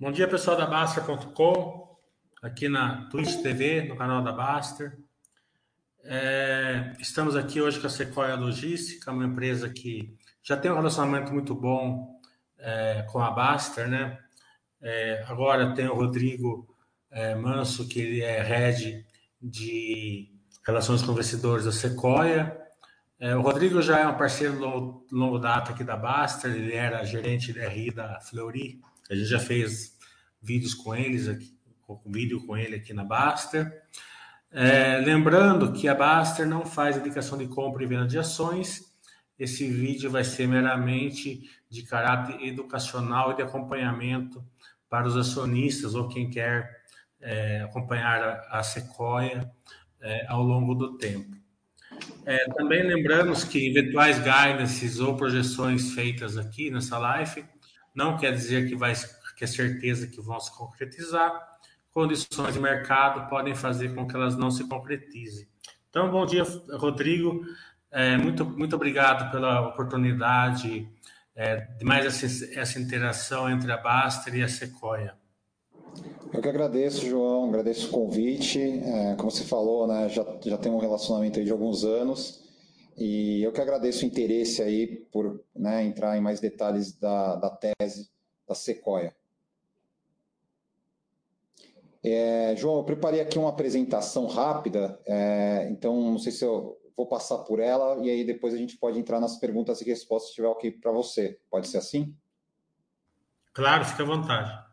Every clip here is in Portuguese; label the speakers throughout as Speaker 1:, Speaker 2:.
Speaker 1: Bom dia, pessoal da Baster.com, aqui na Twitch TV, no canal da Baster. É, estamos aqui hoje com a Sequoia Logística, uma empresa que já tem um relacionamento muito bom é, com a Baster, né? É, agora tem o Rodrigo é, Manso, que ele é head de relações com investidores da Sequoia. É, o Rodrigo já é um parceiro longo, longo data aqui da Baster, ele era gerente de RI da Fleury. A gente já fez vídeos com eles aqui, com vídeo com ele aqui na Baster. É, lembrando que a Baster não faz indicação de compra e venda de ações. Esse vídeo vai ser meramente de caráter educacional e de acompanhamento para os acionistas ou quem quer é, acompanhar a, a Sequoia é, ao longo do tempo. É, também lembramos que eventuais guidances ou projeções feitas aqui nessa live não quer dizer que vai que é certeza que vão se concretizar. Condições de mercado podem fazer com que elas não se concretizem. Então, bom dia, Rodrigo. É, muito, muito obrigado pela oportunidade é, de mais essa, essa interação entre a Baster e a Sequoia.
Speaker 2: Eu que agradeço, João, agradeço o convite. É, como você falou, né, já, já tem um relacionamento de alguns anos. E eu que agradeço o interesse aí por né, entrar em mais detalhes da, da tese da Sequoia. É, João, eu preparei aqui uma apresentação rápida, é, então não sei se eu vou passar por ela e aí depois a gente pode entrar nas perguntas e respostas se estiver ok para você. Pode ser assim?
Speaker 1: Claro, fica à vontade.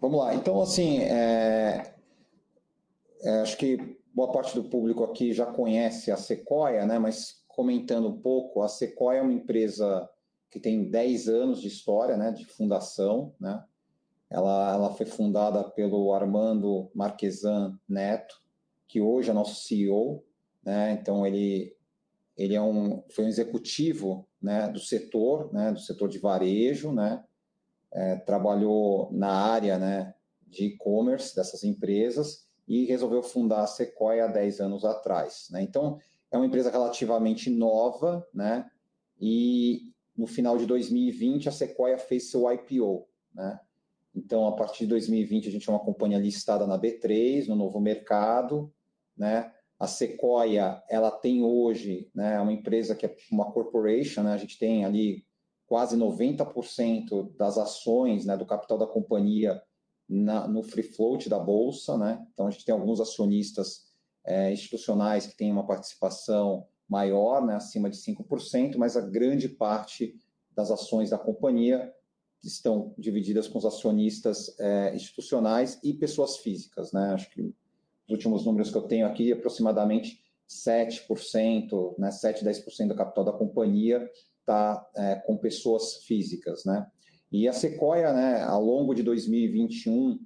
Speaker 2: Vamos lá. Então, assim, é, é, acho que boa parte do público aqui já conhece a Sequoia, né? Mas comentando um pouco, a Sequoia é uma empresa que tem 10 anos de história, né? De fundação, né? Ela, ela foi fundada pelo Armando Marquesan Neto, que hoje é nosso CEO, né? Então ele ele é um foi um executivo, né, do setor, né, do setor de varejo, né? É, trabalhou na área, né, de e-commerce dessas empresas e resolveu fundar a Sequoia há 10 anos atrás, né? Então é uma empresa relativamente nova, né? E no final de 2020 a Sequoia fez seu IPO, né? Então, a partir de 2020, a gente é uma companhia listada na B3, no novo mercado, né? A Sequoia, ela tem hoje, né, uma empresa que é uma corporation, né? A gente tem ali quase 90% das ações, né, do capital da companhia na, no free float da bolsa, né? Então, a gente tem alguns acionistas é, institucionais que têm uma participação maior, né, acima de 5%, mas a grande parte das ações da companhia estão divididas com os acionistas é, institucionais e pessoas físicas. Né? Acho que os últimos números que eu tenho aqui, aproximadamente 7%, né, 7, 10% do capital da companhia está é, com pessoas físicas. Né? E a Sequoia, né, ao longo de 2021,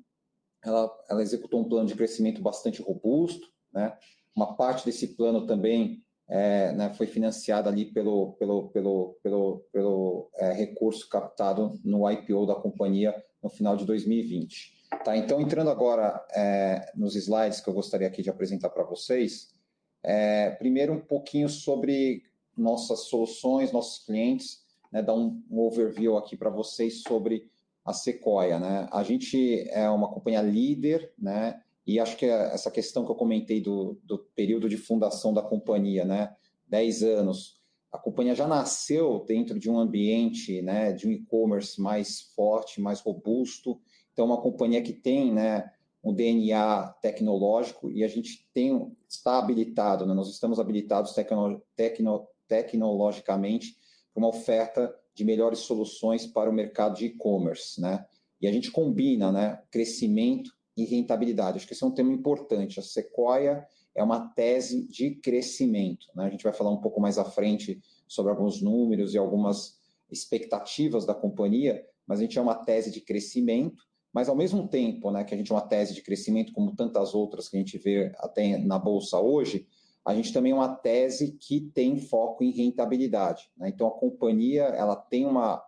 Speaker 2: ela, ela executou um plano de crescimento bastante robusto. Né? Uma parte desse plano também é, né, foi financiada ali pelo, pelo, pelo, pelo, pelo é, recurso captado no IPO da companhia no final de 2020. Tá, então, entrando agora é, nos slides que eu gostaria aqui de apresentar para vocês, é, primeiro um pouquinho sobre nossas soluções, nossos clientes, né, dar um, um overview aqui para vocês sobre a Sequoia. Né? A gente é uma companhia líder, né, e acho que essa questão que eu comentei do, do período de fundação da companhia, né, 10 anos, a companhia já nasceu dentro de um ambiente, né, de um e-commerce mais forte, mais robusto. Então, uma companhia que tem, né, um DNA tecnológico e a gente tem está habilitado, né, nós estamos habilitados tecno, tecno, tecnologicamente uma oferta de melhores soluções para o mercado de e-commerce, né? E a gente combina, né, crescimento e rentabilidade. Acho que esse é um tema importante. A Sequoia é uma tese de crescimento. Né? A gente vai falar um pouco mais à frente sobre alguns números e algumas expectativas da companhia, mas a gente é uma tese de crescimento, mas ao mesmo tempo né, que a gente é uma tese de crescimento, como tantas outras que a gente vê até na Bolsa hoje, a gente também é uma tese que tem foco em rentabilidade. Né? Então, a companhia ela tem uma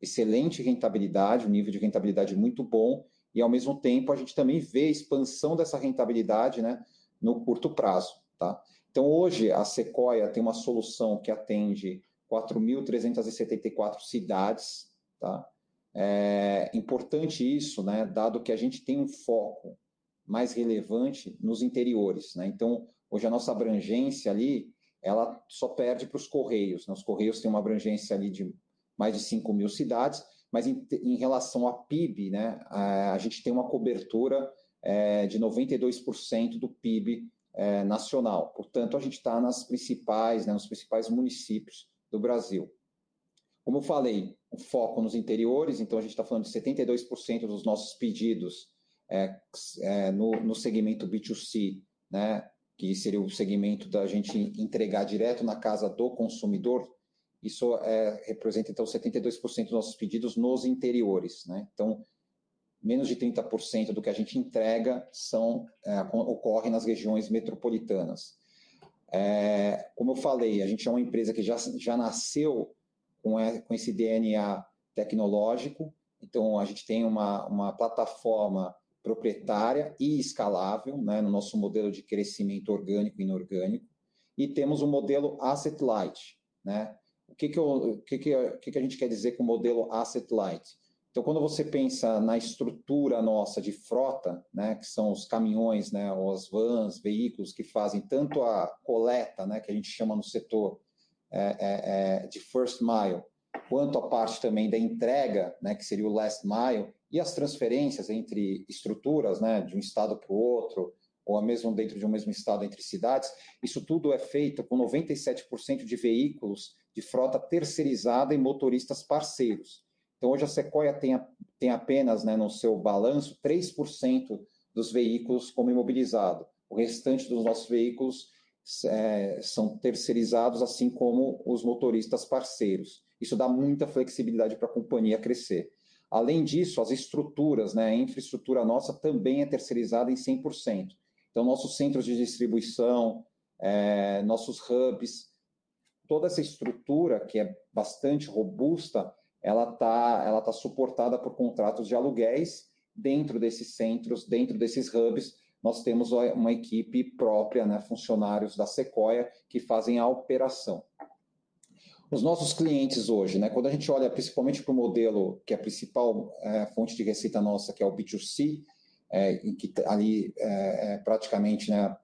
Speaker 2: excelente rentabilidade, um nível de rentabilidade muito bom, e, ao mesmo tempo, a gente também vê a expansão dessa rentabilidade né, no curto prazo. Tá? Então, hoje, a Sequoia tem uma solução que atende 4.374 cidades, tá? É importante isso, né, dado que a gente tem um foco mais relevante nos interiores. Né? Então, hoje a nossa abrangência ali, ela só perde para os Correios. Né? Os Correios têm uma abrangência ali de mais de 5 mil cidades, mas em, em relação a PIB, né, a, a gente tem uma cobertura é, de 92% do PIB é, nacional. Portanto, a gente está nas principais, né, nos principais municípios do Brasil. Como eu falei, o foco nos interiores, então a gente está falando de 72% dos nossos pedidos é, é, no, no, segmento B2C, né, que seria o segmento da gente entregar direto na casa do consumidor, isso é, representa então 72% dos nossos pedidos nos interiores. Né? Então, menos de 30% do que a gente entrega são é, ocorre nas regiões metropolitanas. É, como eu falei, a gente é uma empresa que já, já nasceu com, com esse DNA tecnológico, então a gente tem uma, uma plataforma proprietária e escalável né, no nosso modelo de crescimento orgânico e inorgânico, e temos o um modelo asset light. Né? O, que, que, eu, o que, que, que, a gente quer dizer com o modelo asset light? Então, quando você pensa na estrutura nossa de frota, né, que são os caminhões, né, os vans, veículos que fazem tanto a coleta, né, que a gente chama no setor é, é, é, de first mile, quanto a parte também da entrega, né, que seria o last mile, e as transferências entre estruturas, né, de um estado para o outro, ou mesmo dentro de um mesmo estado entre cidades, isso tudo é feito com 97% de veículos de frota terceirizada e motoristas parceiros. Então, hoje a Sequoia tem, tem apenas né, no seu balanço 3% dos veículos como imobilizado. O restante dos nossos veículos é, são terceirizados, assim como os motoristas parceiros. Isso dá muita flexibilidade para a companhia crescer. Além disso, as estruturas, né, a infraestrutura nossa também é terceirizada em 100%. Então, nossos centros de distribuição, é, nossos hubs, toda essa estrutura que é bastante robusta, ela está ela tá suportada por contratos de aluguéis dentro desses centros, dentro desses hubs. Nós temos uma equipe própria, né, funcionários da Sequoia, que fazem a operação. Os nossos clientes hoje, né, quando a gente olha principalmente para o modelo, que é a principal é, fonte de receita nossa, que é o B2C, é, em que ali é, é praticamente, né,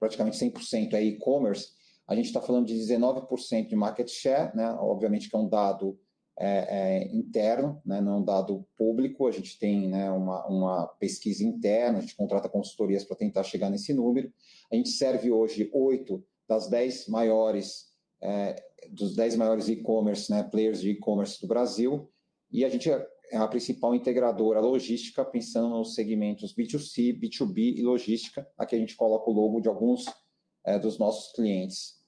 Speaker 2: praticamente 100% é e-commerce, a gente está falando de 19% de market share, né, obviamente que é um dado é, é, interno, né, não dado público. A gente tem né, uma, uma, pesquisa interna, a gente contrata consultorias para tentar chegar nesse número. A gente serve hoje oito das dez maiores, é, dos dez maiores e-commerce, né, players de e-commerce do Brasil, e a gente é, é a principal integradora logística, pensando nos segmentos B2C, B2B e logística. Aqui a gente coloca o logo de alguns é, dos nossos clientes.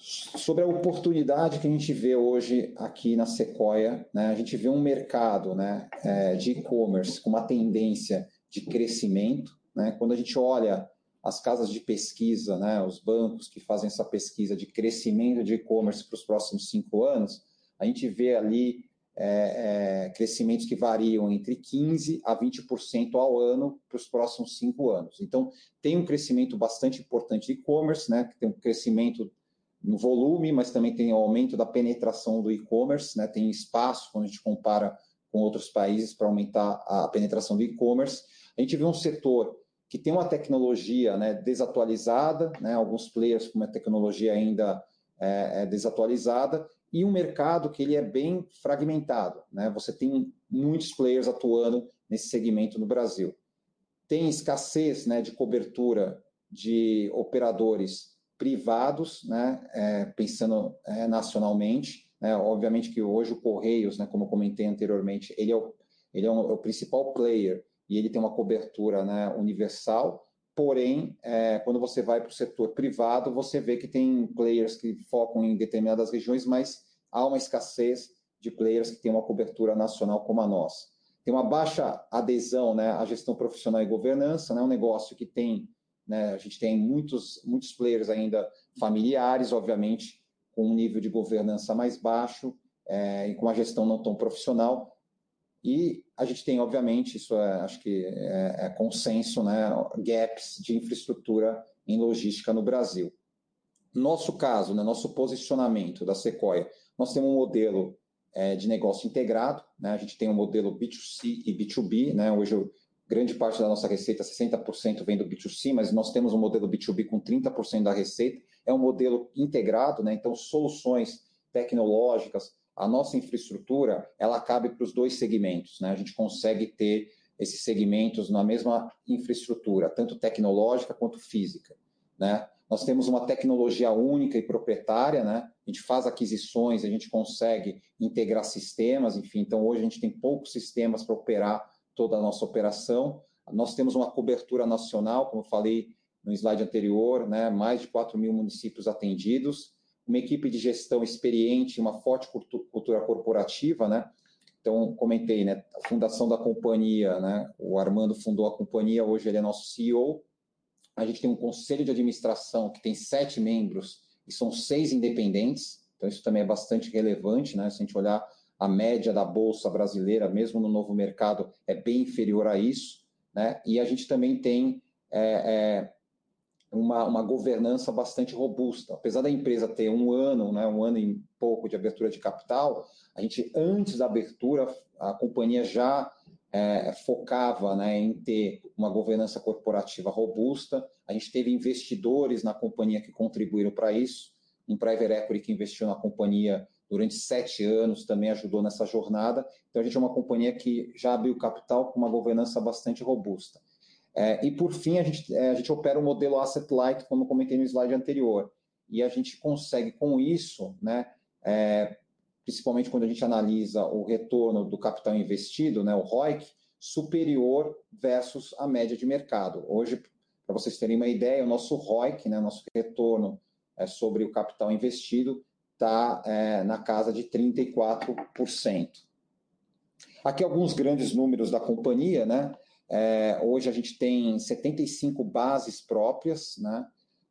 Speaker 2: sobre a oportunidade que a gente vê hoje aqui na Sequoia, né? a gente vê um mercado né, é, de e-commerce com uma tendência de crescimento. Né? Quando a gente olha as casas de pesquisa, né, os bancos que fazem essa pesquisa de crescimento de e-commerce para os próximos cinco anos, a gente vê ali é, é, crescimentos que variam entre 15% a 20% ao ano para os próximos cinco anos. Então, tem um crescimento bastante importante de e-commerce, né, que tem um crescimento no volume, mas também tem o aumento da penetração do e-commerce, né? tem espaço quando a gente compara com outros países para aumentar a penetração do e-commerce. A gente vê um setor que tem uma tecnologia né, desatualizada, né, alguns players com uma tecnologia ainda é, é, desatualizada, e um mercado que ele é bem fragmentado. Né? Você tem muitos players atuando nesse segmento no Brasil. Tem escassez né, de cobertura de operadores privados, né, é, pensando é, nacionalmente. Né, obviamente que hoje o Correios, né, como eu comentei anteriormente, ele é o, ele é, um, é o principal player e ele tem uma cobertura né, universal, porém, é, quando você vai para o setor privado, você vê que tem players que focam em determinadas regiões, mas há uma escassez de players que têm uma cobertura nacional como a nossa. Tem uma baixa adesão né, à gestão profissional e governança, né, um negócio que tem né? A gente tem muitos, muitos players ainda familiares, obviamente, com um nível de governança mais baixo é, e com uma gestão não tão profissional. E a gente tem, obviamente, isso é, acho que é, é consenso, né? gaps de infraestrutura em logística no Brasil. Nosso caso, né, nosso posicionamento da Sequoia, nós temos um modelo é, de negócio integrado, né? a gente tem um modelo B2C e B2B, né? hoje grande parte da nossa receita, 60% vem do B2C, mas nós temos um modelo B2B com 30% da receita, é um modelo integrado, né? então soluções tecnológicas, a nossa infraestrutura, ela cabe para os dois segmentos, né? a gente consegue ter esses segmentos na mesma infraestrutura, tanto tecnológica quanto física. Né? Nós temos uma tecnologia única e proprietária, né? A gente faz aquisições, a gente consegue integrar sistemas, enfim. Então, hoje a gente tem poucos sistemas para operar toda a nossa operação. Nós temos uma cobertura nacional, como eu falei no slide anterior, né? mais de 4 mil municípios atendidos, uma equipe de gestão experiente, uma forte cultura corporativa, né? Então, comentei, né? A fundação da companhia, né? O Armando fundou a companhia, hoje ele é nosso CEO, a gente tem um conselho de administração que tem sete membros e são seis independentes, então isso também é bastante relevante, né? Se a gente olhar a média da bolsa brasileira, mesmo no novo mercado, é bem inferior a isso, né? E a gente também tem é, é, uma, uma governança bastante robusta. Apesar da empresa ter um ano, né, um ano e pouco de abertura de capital, a gente, antes da abertura, a companhia já é, focava né, em ter uma governança corporativa robusta. A gente teve investidores na companhia que contribuíram para isso. Um private equity que investiu na companhia durante sete anos também ajudou nessa jornada. Então, a gente é uma companhia que já abriu capital com uma governança bastante robusta. É, e, por fim, a gente, é, a gente opera o modelo asset light, como comentei no slide anterior. E a gente consegue, com isso, né, é, principalmente quando a gente analisa o retorno do capital investido, né, o ROIC, superior versus a média de mercado. Hoje, para vocês terem uma ideia, o nosso ROIC, né, nosso retorno é, sobre o capital investido, está é, na casa de 34%. Aqui alguns grandes números da companhia, né? É, hoje a gente tem 75 bases próprias, né?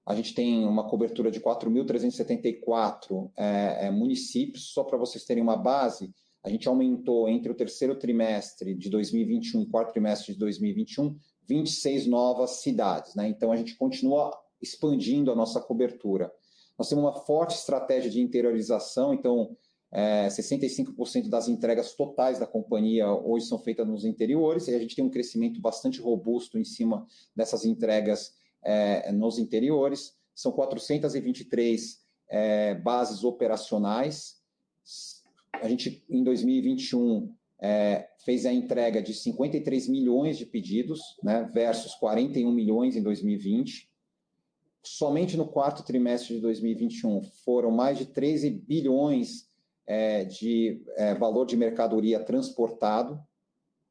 Speaker 2: A gente tem uma cobertura de 4.374 é, é, municípios. Só para vocês terem uma base, a gente aumentou entre o terceiro trimestre de 2021 e o quarto trimestre de 2021 26 novas cidades. Né? Então, a gente continua expandindo a nossa cobertura. Nós temos uma forte estratégia de interiorização, então, é, 65% das entregas totais da companhia hoje são feitas nos interiores, e a gente tem um crescimento bastante robusto em cima dessas entregas é, nos interiores, são 423 é, bases operacionais. A gente, em 2021, é, fez a entrega de 53 milhões de pedidos, né, versus 41 milhões em 2020. Somente no quarto trimestre de 2021 foram mais de 13 bilhões é, de é, valor de mercadoria transportado,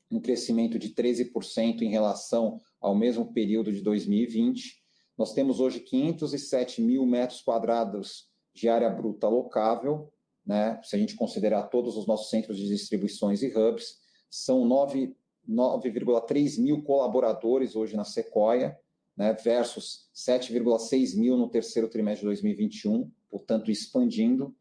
Speaker 2: um crescimento de 13% em relação ao mesmo período de 2020. Nós temos hoje 507 mil metros quadrados de área bruta locável, né? se a gente considerar todos os nossos centros de distribuições e hubs, são 9,3 mil colaboradores hoje na Sequoia, né? versus 7,6 mil no terceiro trimestre de 2021, portanto, expandindo.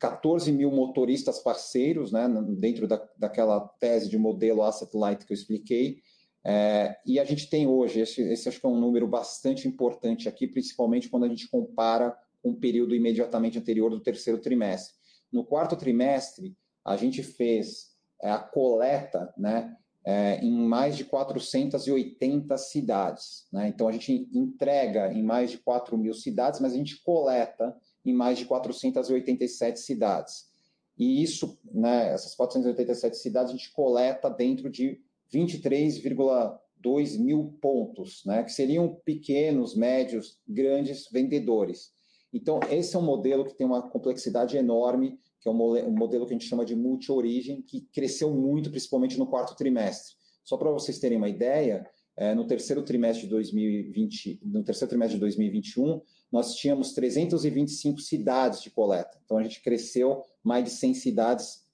Speaker 2: 14 mil motoristas parceiros, né, dentro da, daquela tese de modelo asset light que eu expliquei, é, e a gente tem hoje, esse, esse acho que é um número bastante importante aqui, principalmente quando a gente compara com o período imediatamente anterior do terceiro trimestre. No quarto trimestre, a gente fez é, a coleta né, é, em mais de 480 cidades. Né? Então, a gente entrega em mais de 4 mil cidades, mas a gente coleta em mais de 487 cidades. E isso, né, essas 487 cidades, a gente coleta dentro de 23,2 mil pontos, né, que seriam pequenos, médios, grandes vendedores. Então, esse é um modelo que tem uma complexidade enorme, que é um modelo que a gente chama de multi-origem, que cresceu muito, principalmente no quarto trimestre. Só para vocês terem uma ideia, é, no terceiro trimestre de 2020, no terceiro trimestre de 2021, nós tínhamos 325 cidades de coleta. Então, a gente cresceu mais de 100 cidades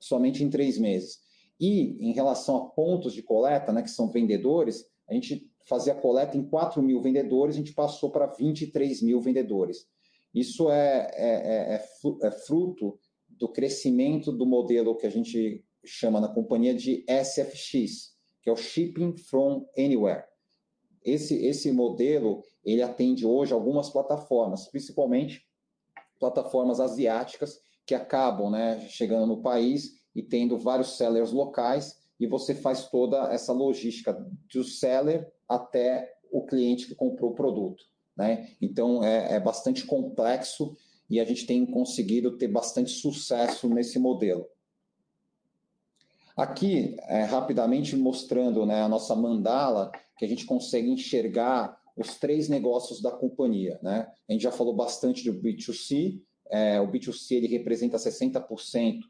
Speaker 2: somente em três meses. E em relação a pontos de coleta, né, que são vendedores, a gente fazia coleta em 4 mil vendedores, a gente passou para 23 mil vendedores. Isso é, é, é, é, é fruto do crescimento do modelo que a gente chama na companhia de SFX, que é o Shipping from Anywhere. Esse, esse modelo ele atende hoje algumas plataformas, principalmente plataformas asiáticas que acabam né, chegando no país e tendo vários sellers locais, e você faz toda essa logística do seller até o cliente que comprou o produto. Né? Então, é, é bastante complexo e a gente tem conseguido ter bastante sucesso nesse modelo. Aqui, é, rapidamente mostrando né, a nossa mandala, que a gente consegue enxergar os três negócios da companhia. Né? A gente já falou bastante do B2C, é, o B2C ele representa 60%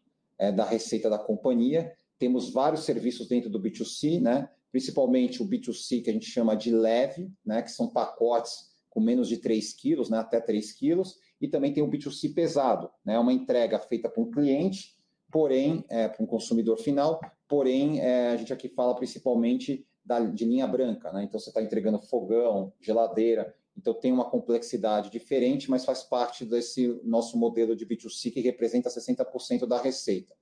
Speaker 2: é, da receita da companhia. Temos vários serviços dentro do B2C, né? principalmente o B2C que a gente chama de leve, né? que são pacotes com menos de 3 quilos, né? até 3 quilos, e também tem o B2C pesado, né? uma entrega feita para um cliente porém, é, para um consumidor final, porém, é, a gente aqui fala principalmente da, de linha branca, né? Então você está entregando fogão, geladeira, então tem uma complexidade diferente, mas faz parte desse nosso modelo de B2C que representa 60% da receita.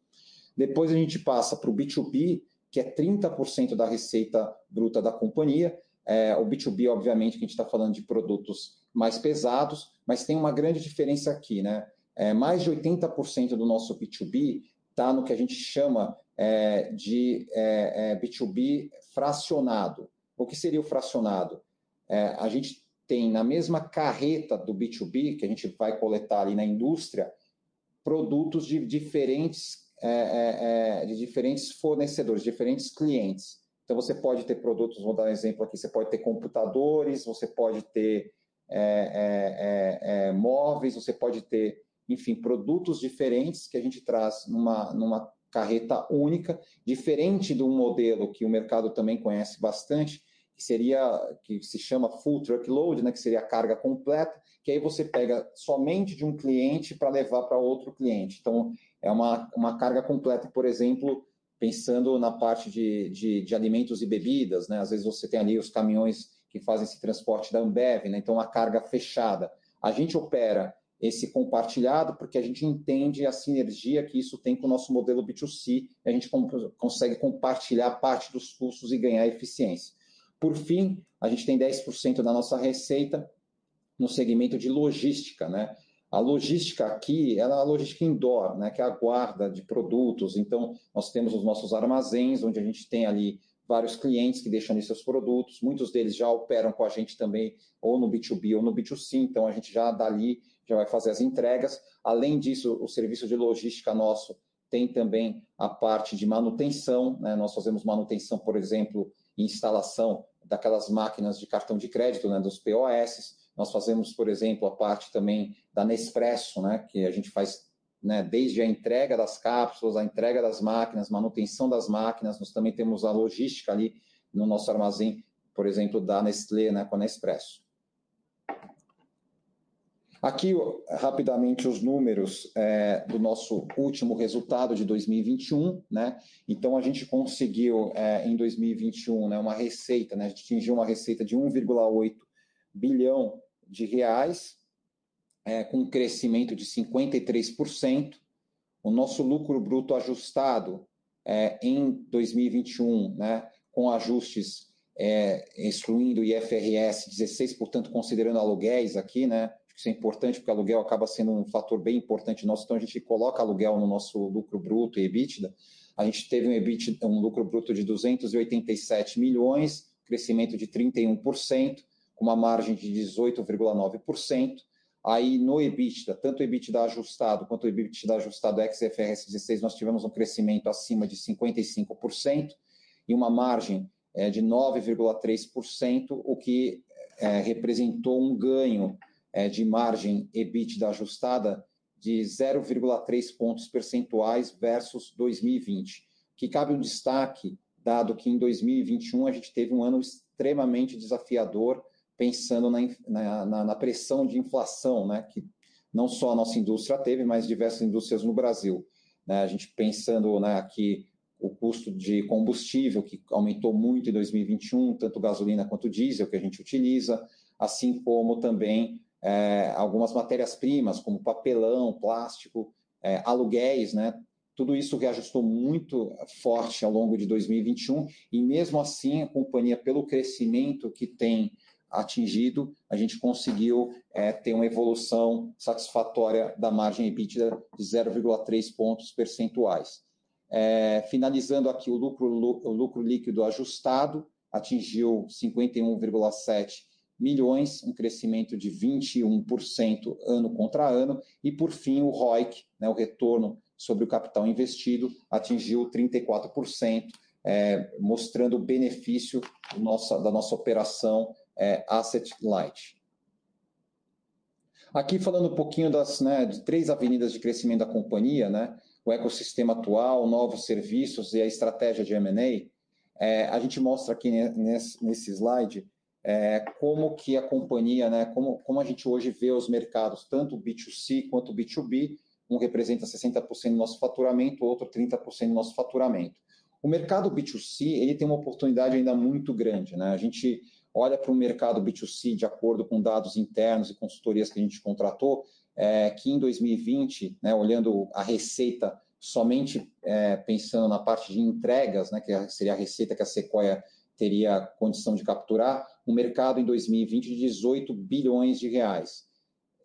Speaker 2: Depois a gente passa para o B2B, que é 30% da receita bruta da companhia. É, o B2B, obviamente, que a gente está falando de produtos mais pesados, mas tem uma grande diferença aqui, né? É, mais de 80% do nosso B2B está no que a gente chama é, de é, é, B2B fracionado. O que seria o fracionado? É, a gente tem na mesma carreta do B2B, que a gente vai coletar ali na indústria, produtos de diferentes, é, é, de diferentes fornecedores, diferentes clientes. Então, você pode ter produtos, vou dar um exemplo aqui, você pode ter computadores, você pode ter móveis, você pode ter enfim, produtos diferentes que a gente traz numa, numa carreta única, diferente de um modelo que o mercado também conhece bastante, que seria que se chama full truckload, né, que seria a carga completa, que aí você pega somente de um cliente para levar para outro cliente. Então, é uma, uma carga completa, por exemplo, pensando na parte de, de, de alimentos e bebidas, né? Às vezes você tem ali os caminhões que fazem esse transporte da Ambev, né? Então, a carga fechada. A gente opera esse compartilhado, porque a gente entende a sinergia que isso tem com o nosso modelo B2C, e a gente consegue compartilhar parte dos custos e ganhar eficiência. Por fim, a gente tem 10% da nossa receita no segmento de logística, né? A logística aqui ela é a logística indoor, né, que é a guarda de produtos. Então, nós temos os nossos armazéns, onde a gente tem ali vários clientes que deixam ali seus produtos. Muitos deles já operam com a gente também, ou no B2B ou no B2C. Então, a gente já dali já vai fazer as entregas. Além disso, o serviço de logística nosso tem também a parte de manutenção. Né? Nós fazemos manutenção, por exemplo, e instalação daquelas máquinas de cartão de crédito, né, dos POS. Nós fazemos, por exemplo, a parte também da Nespresso, né, que a gente faz né, desde a entrega das cápsulas, a entrega das máquinas, manutenção das máquinas. Nós também temos a logística ali no nosso armazém, por exemplo, da Nestlé, né, com a Nespresso. Aqui, rapidamente, os números é, do nosso último resultado de 2021, né? Então, a gente conseguiu, é, em 2021, né, uma receita, né? A gente atingiu uma receita de 1,8 bilhão de reais, é, com um crescimento de 53%. O nosso lucro bruto ajustado é, em 2021, né, com ajustes é, excluindo IFRS 16, portanto, considerando aluguéis aqui, né, isso é importante porque aluguel acaba sendo um fator bem importante nosso, então a gente coloca aluguel no nosso lucro bruto e EBITDA. A gente teve um, EBITDA, um lucro bruto de 287 milhões, crescimento de 31%, com uma margem de 18,9%. Aí no EBITDA, tanto o EBITDA ajustado quanto o EBITDA ajustado ex-FRS 16, nós tivemos um crescimento acima de 55% e uma margem é, de 9,3%, o que é, representou um ganho de margem EBITDA ajustada de 0,3 pontos percentuais versus 2020. Que cabe um destaque, dado que em 2021 a gente teve um ano extremamente desafiador, pensando na, na, na pressão de inflação, né, que não só a nossa indústria teve, mas diversas indústrias no Brasil. Né, a gente pensando né, aqui o custo de combustível, que aumentou muito em 2021, tanto gasolina quanto diesel que a gente utiliza, assim como também é, algumas matérias-primas, como papelão, plástico, é, aluguéis, né? Tudo isso reajustou muito forte ao longo de 2021 e mesmo assim a companhia, pelo crescimento que tem atingido, a gente conseguiu é, ter uma evolução satisfatória da margem EBITDA de 0,3 pontos percentuais. É, finalizando aqui, o lucro, o lucro líquido ajustado atingiu 51,7 milhões, um crescimento de 21% ano contra ano, e por fim o ROIC, né, o retorno sobre o capital investido, atingiu 34%, é, mostrando o benefício nossa, da nossa operação é, asset light. Aqui falando um pouquinho das né, de três avenidas de crescimento da companhia, né, o ecossistema atual, novos serviços e a estratégia de M&A, é, a gente mostra aqui nesse, nesse slide é, como que a companhia, né, como, como a gente hoje vê os mercados, tanto o B2C quanto o B2B, um representa 60% do nosso faturamento, o outro 30% do nosso faturamento. O mercado B2C ele tem uma oportunidade ainda muito grande. Né? A gente olha para o mercado B2C de acordo com dados internos e consultorias que a gente contratou, é, que em 2020, né, olhando a receita somente é, pensando na parte de entregas, né, que seria a receita que a Sequoia teria condição de capturar, um mercado em 2020 de 18 bilhões de reais.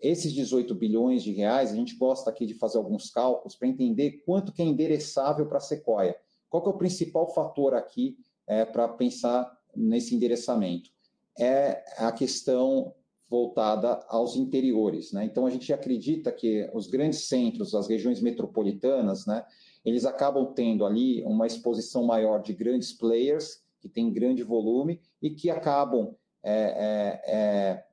Speaker 2: Esses 18 bilhões de reais, a gente gosta aqui de fazer alguns cálculos para entender quanto que é endereçável para a Sequoia. Qual é o principal fator aqui é, para pensar nesse endereçamento? É a questão voltada aos interiores. Né? Então, a gente acredita que os grandes centros, as regiões metropolitanas, né, eles acabam tendo ali uma exposição maior de grandes players, que têm grande volume, e que acabam é, é, é,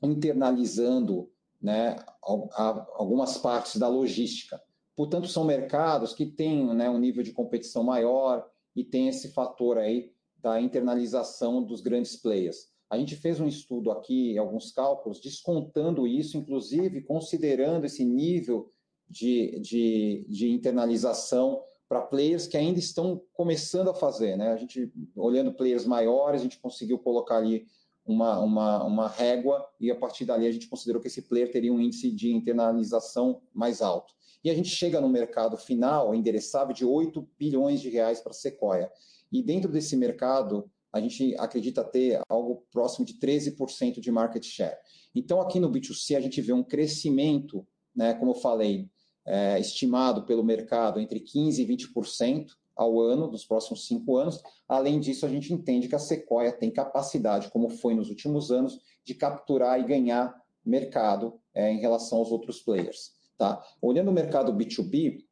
Speaker 2: internalizando né, algumas partes da logística. Portanto, são mercados que têm né, um nível de competição maior e tem esse fator aí da internalização dos grandes players. A gente fez um estudo aqui, alguns cálculos, descontando isso, inclusive considerando esse nível de, de, de internalização para players que ainda estão começando a fazer. Né? A gente, olhando players maiores, a gente conseguiu colocar ali uma, uma, uma régua e a partir dali a gente considerou que esse player teria um índice de internalização mais alto. E a gente chega no mercado final endereçável de 8 bilhões de reais para a Sequoia. E dentro desse mercado, a gente acredita ter algo próximo de 13% de market share. Então, aqui no B2C, a gente vê um crescimento, né, como eu falei, é, estimado pelo mercado entre 15% e 20% ao ano, nos próximos cinco anos. Além disso, a gente entende que a Sequoia tem capacidade, como foi nos últimos anos, de capturar e ganhar mercado é, em relação aos outros players. Tá? Olhando o mercado B2B,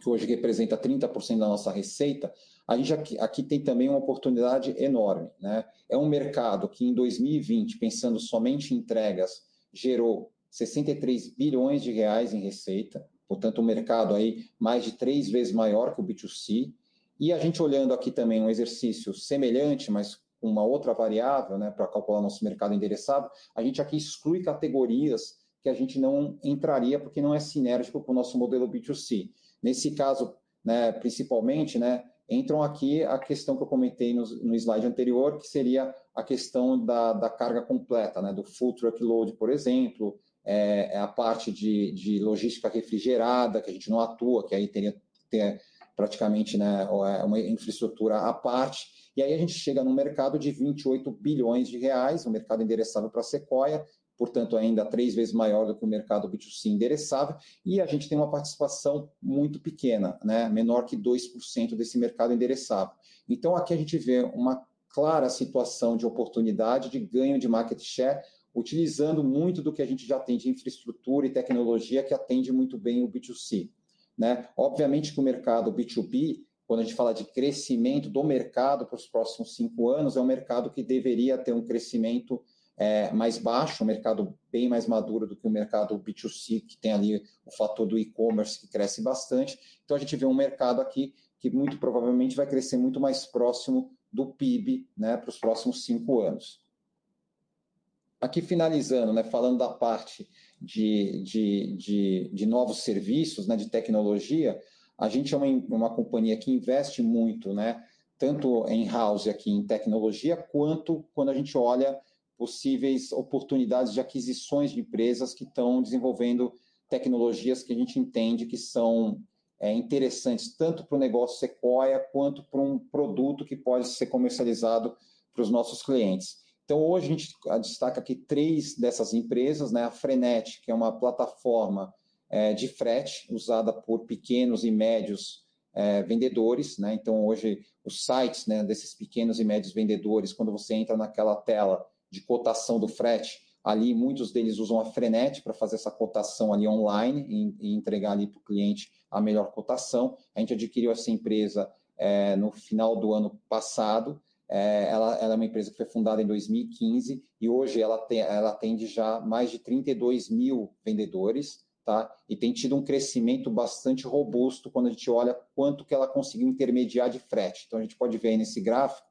Speaker 2: que hoje representa 30% da nossa receita, a gente aqui, aqui, tem também uma oportunidade enorme. Né? É um mercado que em 2020, pensando somente em entregas, gerou 63 bilhões de reais em receita, portanto, um mercado aí mais de três vezes maior que o B2C. E a gente olhando aqui também um exercício semelhante, mas com uma outra variável, né, para calcular nosso mercado endereçado, a gente aqui exclui categorias que a gente não entraria porque não é sinérgico com o nosso modelo B2C. Nesse caso, né, principalmente, né, entram aqui a questão que eu comentei no, no slide anterior, que seria a questão da, da carga completa, né, do full truckload, por exemplo, é, é, a parte de, de logística refrigerada, que a gente não atua, que aí teria ter praticamente né, é, uma infraestrutura à parte, e aí a gente chega num mercado de 28 bilhões de reais, um mercado endereçável para a Sequoia, portanto, ainda três vezes maior do que o mercado B2C endereçável, e a gente tem uma participação muito pequena, né, menor que 2% desse mercado endereçável. Então, aqui a gente vê uma clara situação de oportunidade de ganho de market share, utilizando muito do que a gente já tem de infraestrutura e tecnologia que atende muito bem o B2C. Né? Obviamente que o mercado B2B, quando a gente fala de crescimento do mercado para os próximos cinco anos, é um mercado que deveria ter um crescimento é, mais baixo, um mercado bem mais maduro do que o mercado B2C, que tem ali o fator do e-commerce que cresce bastante. Então a gente vê um mercado aqui que muito provavelmente vai crescer muito mais próximo do PIB né, para os próximos cinco anos. Aqui finalizando, né, falando da parte de, de, de, de novos serviços, né, de tecnologia, a gente é uma, uma companhia que investe muito, né, tanto em house aqui em tecnologia, quanto quando a gente olha possíveis oportunidades de aquisições de empresas que estão desenvolvendo tecnologias que a gente entende que são é, interessantes tanto para o negócio Sequoia quanto para um produto que pode ser comercializado para os nossos clientes. Então, hoje a gente destaca aqui três dessas empresas, né? A Frenet, que é uma plataforma é, de frete usada por pequenos e médios é, vendedores, né? Então, hoje, os sites né, desses pequenos e médios vendedores, quando você entra naquela tela de cotação do frete, ali muitos deles usam a Frenet para fazer essa cotação ali online e, e entregar ali para o cliente a melhor cotação. A gente adquiriu essa empresa é, no final do ano passado é, ela, ela, é uma empresa que foi fundada em 2015 e hoje ela, tem, ela atende já mais de 32 mil vendedores, tá? E tem tido um crescimento bastante robusto quando a gente olha quanto que ela conseguiu intermediar de frete. Então a gente pode ver aí nesse gráfico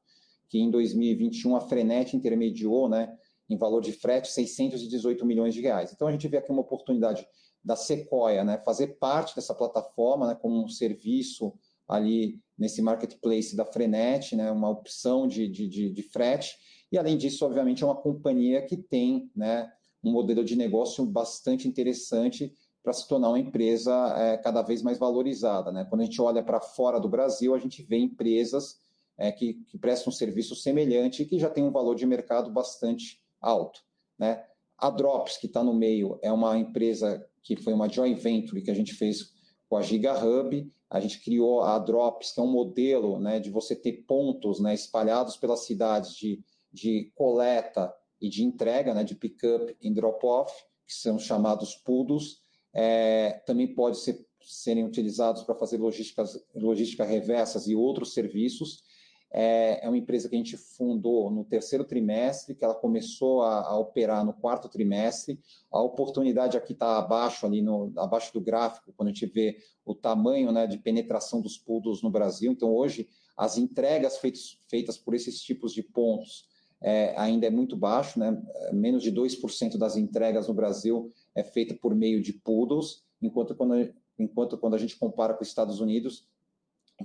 Speaker 2: que em 2021 a Frenet intermediou, né, em valor de frete 618 milhões de reais. Então a gente vê aqui uma oportunidade da Sequoia, né, fazer parte dessa plataforma, né, como um serviço ali nesse marketplace da Frenet, né, uma opção de, de, de, de frete. E, além disso, obviamente, é uma companhia que tem né, um modelo de negócio bastante interessante para se tornar uma empresa é, cada vez mais valorizada. Né? Quando a gente olha para fora do Brasil, a gente vê empresas é, que, que, prestam um serviço semelhante e que já tem um valor de mercado bastante alto. Né? A Drops, que está no meio, é uma empresa que foi uma joint venture que a gente fez com a GigaHub, a gente criou a Drops, que é um modelo né, de você ter pontos né, espalhados pelas cidades de, de coleta e de entrega, né, de pick-up e drop-off, que são chamados PUDOS. É, também pode ser, serem utilizados para fazer logísticas, logística reversas e outros serviços. É, é, uma empresa que a gente fundou no terceiro trimestre, que ela começou a, a operar no quarto trimestre. A oportunidade aqui está abaixo, ali no, abaixo do gráfico, quando a gente vê o tamanho né, de penetração dos poodles no Brasil. Então, hoje, as entregas feitos, feitas por esses tipos de pontos é, ainda é muito baixo, né? menos de 2% das entregas no Brasil é feita por meio de poodles, enquanto quando, enquanto quando a gente compara com os Estados Unidos,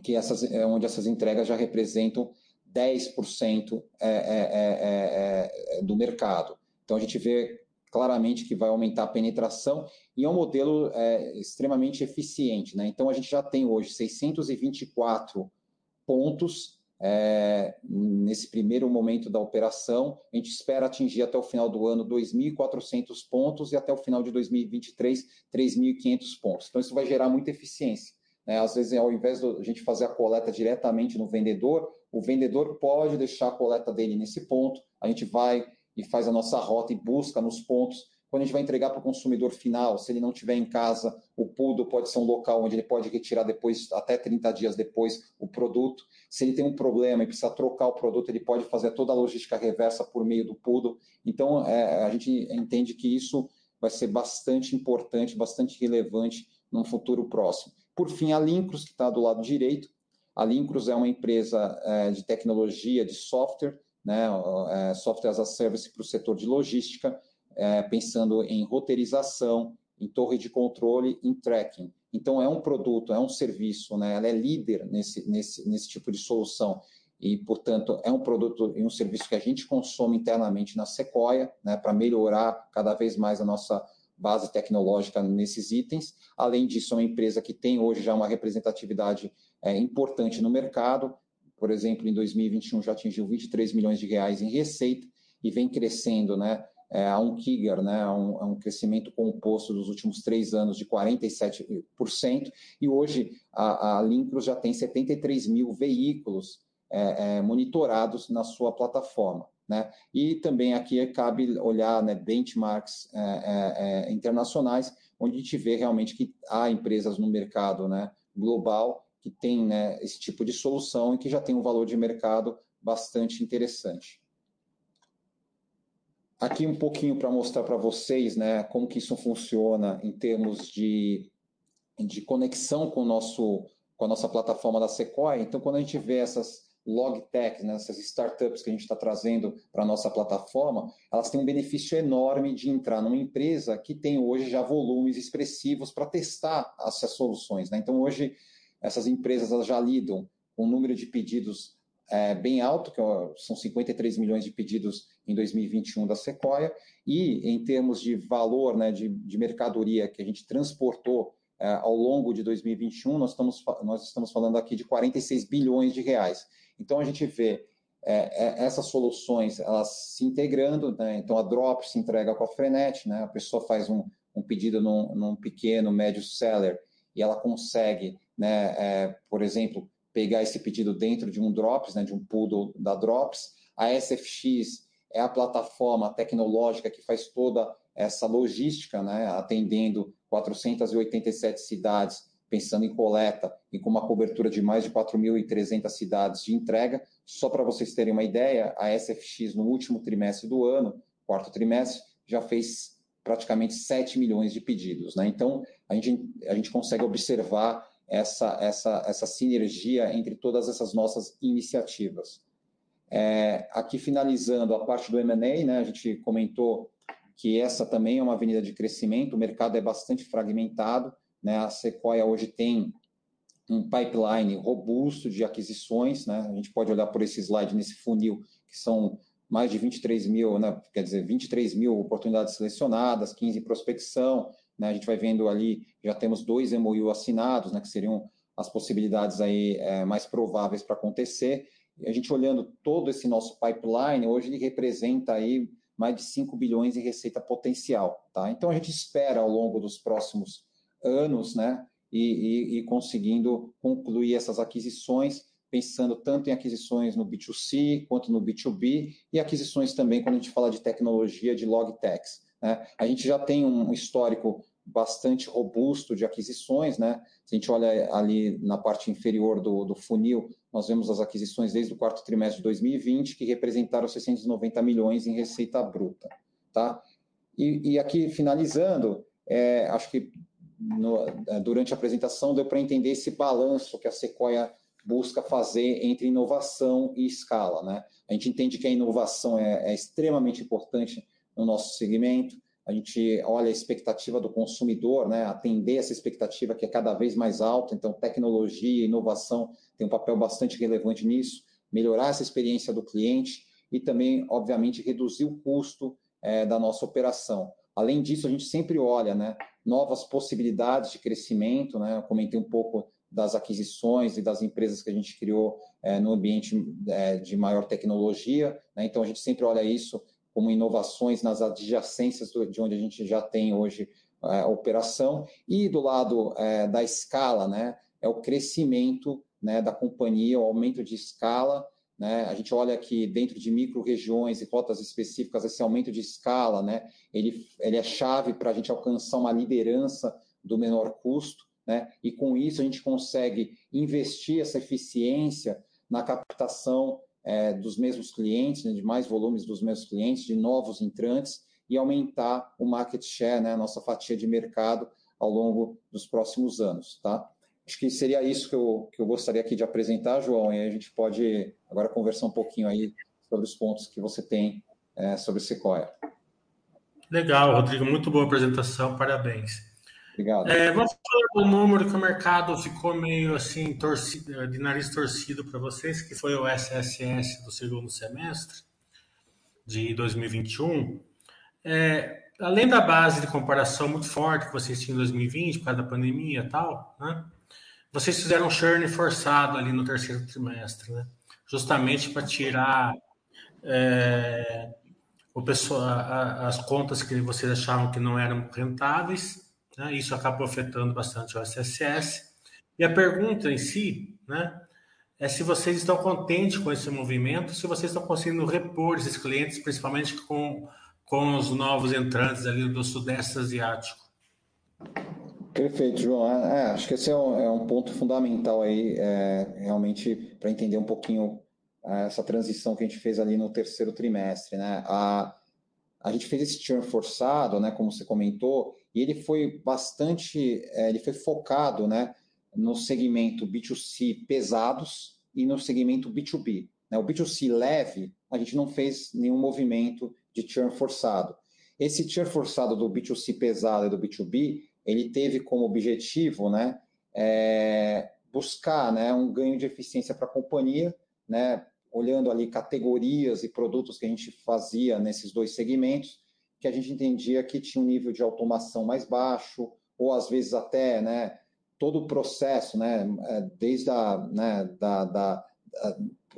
Speaker 2: que essas, é onde essas entregas já representam 10% é é, é, é, é, do mercado. Então, a gente vê claramente que vai aumentar a penetração e é um modelo extremamente eficiente. Né? Então, a gente já tem hoje 624 pontos nesse primeiro momento da operação. A gente espera atingir até o final do ano 2.400 pontos e até o final de 2023, 3.500 pontos. Então, isso vai gerar muita eficiência. Né? Às vezes, ao invés de a gente fazer a coleta diretamente no vendedor, o vendedor pode deixar a coleta dele nesse ponto, a gente vai e faz a nossa rota e busca nos pontos. Quando a gente vai entregar para o consumidor final, se ele não estiver em casa, o PUDO pode ser um local onde ele pode retirar depois, até 30 dias depois, o produto. Se ele tem um problema e precisa trocar o produto, ele pode fazer toda a logística reversa por meio do PUDO. Então, é, a gente entende que isso vai ser bastante importante, bastante relevante num futuro próximo. Por fim, a Lincros, que está do lado direito. A Lincros é uma empresa é, de tecnologia, de software, né, é, software as a service para o setor de logística, é, pensando em roteirização, em torre de controle, em tracking. Então, é um produto, é um serviço, né, ela é líder nesse, nesse, nesse tipo de solução e, portanto, é um produto e um serviço que a gente consome internamente na Sequoia, né, para melhorar cada vez mais a nossa base tecnológica nesses itens. Além disso, é uma empresa que tem hoje já uma representatividade é, importante no mercado. Por exemplo, em 2021 já atingiu 23 milhões de reais em receita e vem crescendo, né? É, a um CIGR, né, a um, a um, crescimento composto dos últimos três anos de 47%, e hoje a, a Lincros já tem 73 mil veículos é, é, monitorados na sua plataforma. Né? E também aqui cabe olhar né, benchmarks é, é, é, internacionais, onde a gente vê realmente que há empresas no mercado né, global que têm né, esse tipo de solução e que já tem um valor de mercado bastante interessante. Aqui um pouquinho para mostrar para vocês né, como que isso funciona em termos de, de conexão com, o nosso, com a nossa plataforma da Sequoia. Então, quando a gente vê essas logtech, né, essas startups que a gente está trazendo para a nossa plataforma, elas têm um benefício enorme de entrar numa empresa que tem hoje já volumes expressivos para testar essas soluções. Né? Então, hoje, essas empresas elas já lidam com um número de pedidos é, bem alto, que são 53 milhões de pedidos em 2021 da Sequoia, e em termos de valor né, de, de mercadoria que a gente transportou é, ao longo de 2021, nós estamos, nós estamos falando aqui de 46 bilhões de reais. Então, a gente vê é, é, essas soluções elas se integrando, né? então a Drop se entrega com a Frenet, né? a pessoa faz um, um pedido num, num, pequeno, médio seller e ela consegue, né, é, por exemplo, pegar esse pedido dentro de um Drops, né, de um pool da Drops. A SFX é a plataforma tecnológica que faz toda essa logística, né, atendendo 487 cidades, pensando em coleta e com uma cobertura de mais de 4.300 cidades de entrega. Só para vocês terem uma ideia, a SFX no último trimestre do ano, quarto trimestre, já fez praticamente 7 milhões de pedidos. Né? Então, a gente, a gente consegue observar essa, essa, essa sinergia entre todas essas nossas iniciativas. É, aqui finalizando a parte do M&A, né, a gente comentou que essa também é uma avenida de crescimento, o mercado é bastante fragmentado, né, a Sequoia hoje tem um pipeline robusto de aquisições, né, a gente pode olhar por esse slide nesse funil, que são mais de 23 mil, né, quer dizer, 23 mil oportunidades selecionadas, 15 em prospecção, né, a gente vai vendo ali, já temos dois MOU assinados, né, que seriam as possibilidades aí é, mais prováveis para acontecer. E a gente olhando todo esse nosso pipeline, hoje ele representa aí mais de 5 bilhões em receita potencial. Tá? Então a gente espera ao longo dos próximos anos, né, e, e, e conseguindo concluir essas aquisições, pensando tanto em aquisições no B2C quanto no B2B e aquisições também quando a gente fala de tecnologia de logtechs. Né? A gente já tem um histórico bastante robusto de aquisições, né? Se a gente olha ali na parte inferior do, do, funil, nós vemos as aquisições desde o quarto trimestre de 2020, que representaram 690 milhões em receita bruta, tá? E, e aqui, finalizando, é, acho que no, é, durante a apresentação deu para entender esse balanço que a Sequoia busca fazer entre inovação e escala, né? A gente entende que a inovação é, é extremamente importante no nosso segmento, a gente olha a expectativa do consumidor, né, atender essa expectativa que é cada vez mais alta, então tecnologia inovação tem um papel bastante relevante nisso, melhorar essa experiência do cliente e também, obviamente, reduzir o custo é, da nossa operação. Além disso, a gente sempre olha né, novas possibilidades de crescimento, né, eu comentei um pouco das aquisições e das empresas que a gente criou é, no ambiente é, de maior tecnologia, né, então a gente sempre olha isso como inovações nas adjacências de onde a gente já tem hoje é, a operação, e do lado é, da escala, né, é o crescimento né, da companhia, o aumento de escala. Né, a gente olha aqui dentro de micro-regiões e rotas específicas, esse aumento de escala, né, ele, ele é chave para a gente alcançar uma liderança do menor custo, né, e com isso a gente consegue investir essa eficiência na captação é, dos mesmos clientes, né, de mais volumes dos mesmos clientes, de novos entrantes e aumentar o market share, né, a nossa fatia de mercado ao longo dos próximos anos, tá? Acho que seria isso que eu, que eu gostaria aqui de apresentar, João, e a gente pode agora conversar um pouquinho aí sobre os pontos que você tem é, sobre Sequoia.
Speaker 1: Legal, Rodrigo, muito boa apresentação, parabéns.
Speaker 2: Obrigado.
Speaker 1: É, vamos falar do número que o mercado ficou meio assim, torcido, de nariz torcido para vocês, que foi o SSS do segundo semestre de 2021. É, além da base de comparação muito forte que vocês tinham em 2020, por causa da pandemia e tal, né? Vocês fizeram um churn forçado ali no terceiro trimestre, né? Justamente para tirar é, o pessoal, a, as contas que vocês achavam que não eram rentáveis né? Isso acabou afetando bastante o SSS. E a pergunta em si, né, é se vocês estão contentes com esse movimento, se vocês estão conseguindo repor esses clientes, principalmente com, com os novos entrantes ali do Sudeste Asiático.
Speaker 2: Perfeito, João. É, é acho que esse é um, é um ponto fundamental aí, é, realmente, para entender um pouquinho é, essa transição que a gente fez ali no terceiro trimestre. Né? A, a gente fez esse churn forçado, né, como você comentou, e ele foi bastante, é, ele foi focado, né, no segmento B2C pesados e no segmento B2B. Né? O B2C leve, a gente não fez nenhum movimento de churn forçado. Esse churn forçado do B2C pesado e do B2B, ele teve como objetivo, né, é, buscar, né, um ganho de eficiência para a companhia, né, olhando ali categorias e produtos que a gente fazia nesses dois segmentos, que a gente entendia que tinha um nível de automação mais baixo, ou às vezes até né, todo o processo, né, é, desde a, né, da, da,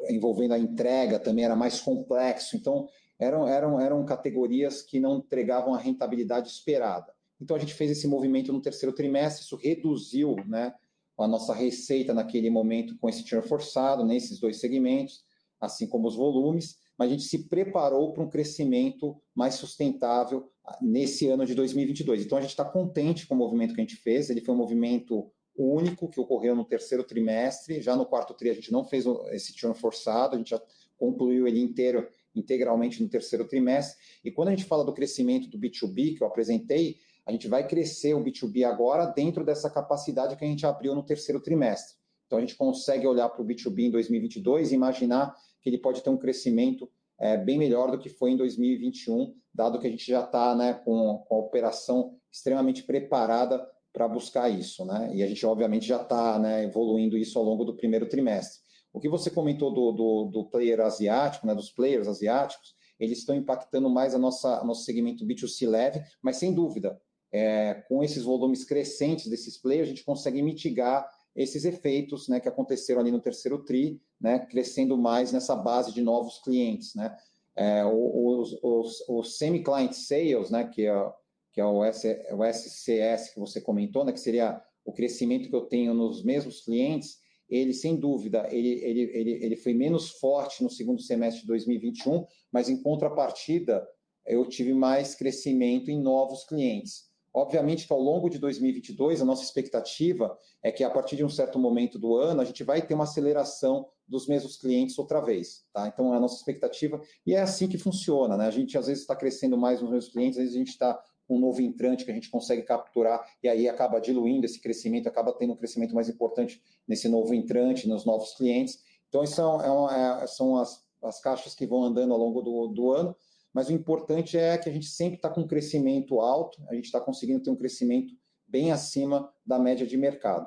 Speaker 2: envolvendo a entrega também era mais complexo. Então, eram, eram, eram categorias que não entregavam a rentabilidade esperada. Então, a gente fez esse movimento no terceiro trimestre, isso reduziu né, a nossa receita naquele momento com esse churn forçado, nesses dois segmentos, assim como os volumes, mas a gente se preparou para um crescimento mais sustentável nesse ano de 2022. Então, a gente está contente com o movimento que a gente fez, ele foi um movimento único que ocorreu no terceiro trimestre, já no quarto tri a gente não fez esse churn forçado, a gente já concluiu ele inteiro, integralmente no terceiro trimestre, e quando a gente fala do crescimento do B2B, que eu apresentei, a gente vai crescer o B2B agora dentro dessa capacidade que a gente abriu no terceiro trimestre. Então, a gente consegue olhar para o B2B em 2022 e imaginar que ele pode ter um crescimento é, bem melhor do que foi em 2021, dado que a gente já está né, com, com, a operação extremamente preparada para buscar isso. Né? E a gente, obviamente, já está né, evoluindo isso ao longo do primeiro trimestre. O que você comentou do, do, do player asiático, né, dos players asiáticos, eles estão impactando mais a nossa nosso segmento B2C leve, mas sem dúvida, é, com esses volumes crescentes desses players, a gente consegue mitigar esses efeitos né, que aconteceram ali no terceiro TRI, né, crescendo mais nessa base de novos clientes. Né? É, os, os, os semi-client sales, né, que é, que é o, S, o SCS que você comentou, né, que seria o crescimento que eu tenho nos mesmos clientes, ele, sem dúvida, ele, ele, ele, ele foi menos forte no segundo semestre de 2021, mas em contrapartida, eu tive mais crescimento em novos clientes. Obviamente que ao longo de 2022, a nossa expectativa é que a partir de um certo momento do ano, a gente vai ter uma aceleração dos mesmos clientes outra vez, tá? Então, é a nossa expectativa, e é assim que funciona, né? A gente às vezes está crescendo mais nos mesmos clientes, às vezes a gente está com um novo entrante que a gente consegue capturar, e aí acaba diluindo esse crescimento, acaba tendo um crescimento mais importante nesse novo entrante, nos novos clientes. Então, isso é, uma, é, são as, as caixas que vão andando ao longo do, do ano, mas o importante é que a gente sempre está com um crescimento alto, a gente está conseguindo ter um crescimento bem acima da média de mercado.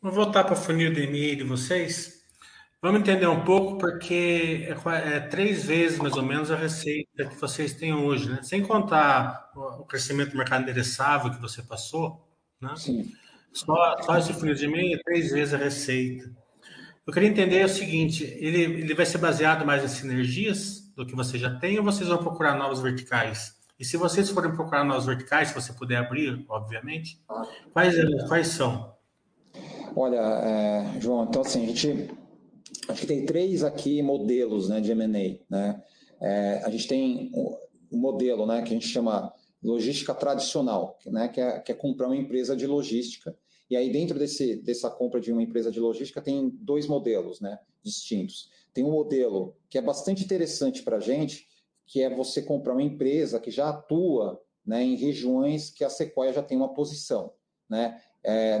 Speaker 1: Vou voltar para o funil e-mail de vocês. Vamos entender um pouco, porque é, é, três vezes mais ou menos a receita que vocês têm hoje, né? Sem contar o, o crescimento do mercado endereçável que você passou, né? Sim. Só, só esse funil de e-mail é três vezes a receita. Eu queria entender o seguinte: ele, ele vai ser baseado mais em sinergias do que você já tem, ou vocês vão procurar novos verticais? E se vocês forem procurar novos verticais, se você puder abrir, obviamente, quais, quais são?
Speaker 2: Olha, é, João, então assim, a gente acho que tem três aqui modelos né, de M&A. Né? É, a gente tem um modelo né, que a gente chama logística tradicional, né, que, é, que é comprar uma empresa de logística e aí, dentro desse, dessa compra de uma empresa de logística, tem dois modelos né, distintos. Tem um modelo que é bastante interessante para a gente, que é você comprar uma empresa que já atua né, em regiões que a Sequoia já tem uma posição. Né? É,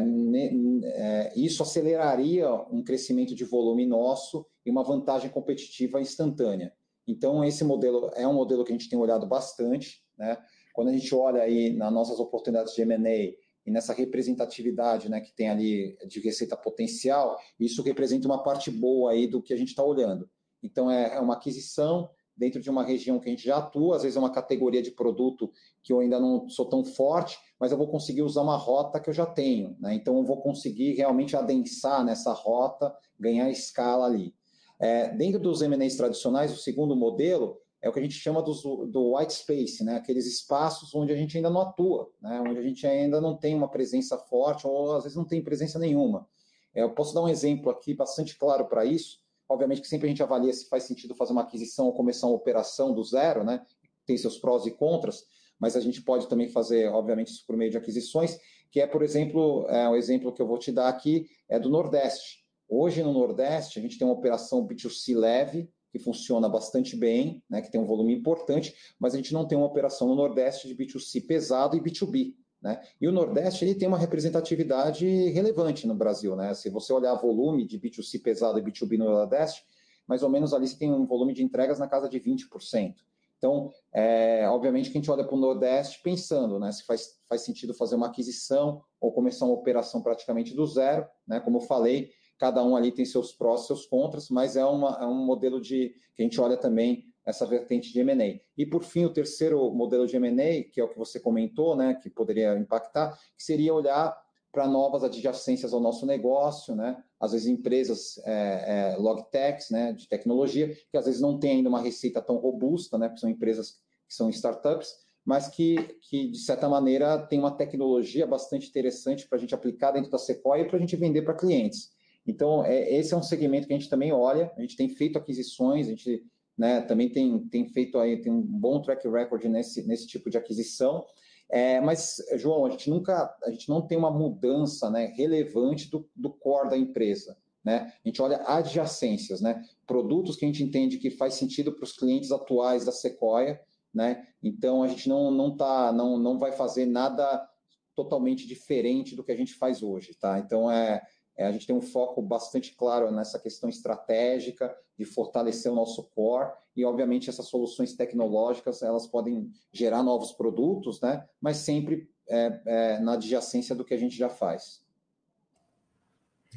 Speaker 2: é, isso aceleraria um crescimento de volume nosso e uma vantagem competitiva instantânea. Então, esse modelo é um modelo que a gente tem olhado bastante. Né? Quando a gente olha aí nas nossas oportunidades de M&A, e nessa representatividade né, que tem ali de receita potencial, isso representa uma parte boa aí do que a gente está olhando. Então, é, é, uma aquisição dentro de uma região que a gente já atua, às vezes é uma categoria de produto que eu ainda não sou tão forte, mas eu vou conseguir usar uma rota que eu já tenho. Né? Então, eu vou conseguir realmente adensar nessa rota, ganhar escala ali. É, dentro dos M&As tradicionais, o segundo modelo é o que a gente chama do, white space, né? aqueles espaços onde a gente ainda não atua, né? onde a gente ainda não tem uma presença forte ou às vezes não tem presença nenhuma. É, eu posso dar um exemplo aqui bastante claro para isso. Obviamente que sempre a gente avalia se faz sentido fazer uma aquisição ou começar uma operação do zero, né? tem seus prós e contras, mas a gente pode também fazer, obviamente, isso por meio de aquisições, que é, por exemplo, é, o exemplo que eu vou te dar aqui é do Nordeste. Hoje, no Nordeste, a gente tem uma operação B2C leve, que funciona bastante bem, né, que tem um volume importante, mas a gente não tem uma operação no Nordeste de B2C pesado e B2B. Né? E o Nordeste ele tem uma representatividade relevante no Brasil. Né? Se você olhar volume de B2C pesado e B2B no Nordeste, mais ou menos ali você tem um volume de entregas na casa de 20%. Então, é, obviamente que a gente olha para o Nordeste pensando né, se faz, faz sentido fazer uma aquisição ou começar uma operação praticamente do zero. Né? Como eu falei, cada um ali tem seus prós, seus contras, mas é, uma, é um modelo de que a gente olha também essa vertente de M&A. E por fim, o terceiro modelo de M&A, que é o que você comentou, né, que poderia impactar, que seria olhar para novas adjacências ao nosso negócio, né, às vezes empresas é, é, logtechs, né, de tecnologia, que às vezes não tem ainda uma receita tão robusta, né, porque são empresas que são startups, mas que, que de certa maneira tem uma tecnologia bastante interessante para a gente aplicar dentro da Sequoia e para a gente vender para clientes. Então, é, esse é um segmento que a gente também olha, a gente tem feito aquisições, a gente né, também tem, tem feito aí, tem um bom track record nesse, nesse tipo de aquisição, é, mas, João, a gente nunca, a gente não tem uma mudança né, relevante do, do core da empresa. Né? A gente olha adjacências, né? produtos que a gente entende que faz sentido para os clientes atuais da Sequoia, né? Então a gente não não tá não, não vai fazer nada totalmente diferente do que a gente faz hoje, tá? Então é, é, a gente tem um foco bastante claro nessa questão estratégica de fortalecer o nosso core e obviamente essas soluções tecnológicas elas podem gerar novos produtos, né? Mas sempre é, é, na adjacência do que a gente já faz.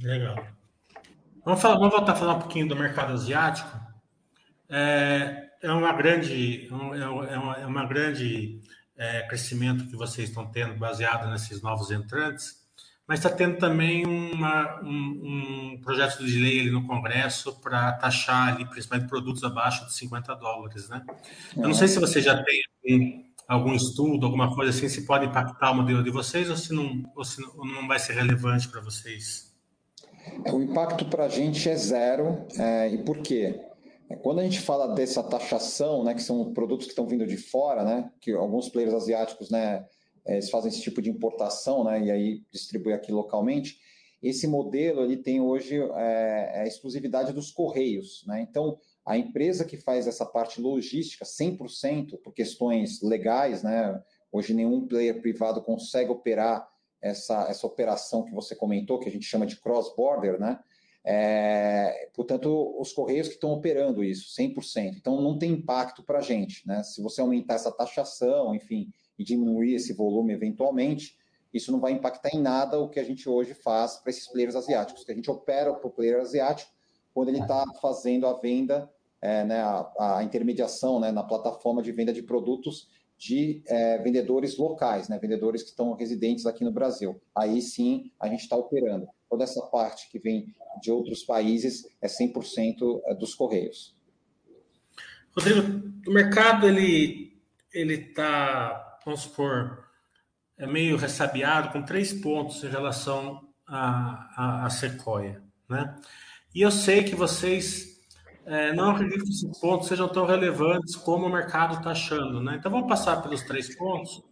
Speaker 1: Legal. Vamos, falar, vamos voltar a falar um pouquinho do mercado asiático. É, é uma grande, é, é uma, é uma grande crescimento que vocês estão tendo baseado nesses novos entrantes, mas está tendo também uma, um, um, projeto de lei ali no Congresso para taxar ali, principalmente produtos abaixo de 50 dólares, né? Eu não sei se você já tem algum estudo, alguma coisa assim, se pode impactar o modelo de vocês ou se não, ou se não vai ser relevante para vocês.
Speaker 2: O impacto para a gente é zero. É, e por quê? É, quando a gente fala dessa taxação, né, que são produtos que estão vindo de fora, né, que alguns players asiáticos, né, é, eles fazem esse tipo de importação, né, e aí distribui aqui localmente. Esse modelo ele tem hoje é, é a exclusividade dos correios, né? Então a empresa que faz essa parte logística 100% por questões legais, né? Hoje nenhum player privado consegue operar essa, essa operação que você comentou, que a gente chama de cross-border, né? É, portanto, os Correios que estão operando isso, 100%. Então, não tem impacto para a gente. Né? Se você aumentar essa taxação, enfim, e diminuir esse volume eventualmente, isso não vai impactar em nada o que a gente hoje faz para esses players asiáticos, que a gente opera para o player asiático quando ele está fazendo a venda, é, né, a, a, intermediação né, na plataforma de venda de produtos de é, vendedores locais, né, vendedores que estão residentes aqui no Brasil. Aí sim a gente está operando. Toda essa parte que vem de outros países é 100% é, dos Correios.
Speaker 1: Rodrigo, o mercado ele ele está, vamos supor, é meio ressabiado com três pontos em relação à, à, à Sequoia, né? E eu sei que vocês é, não acredito que esses pontos sejam tão relevantes como o mercado está achando, né? Então vamos passar pelos três pontos.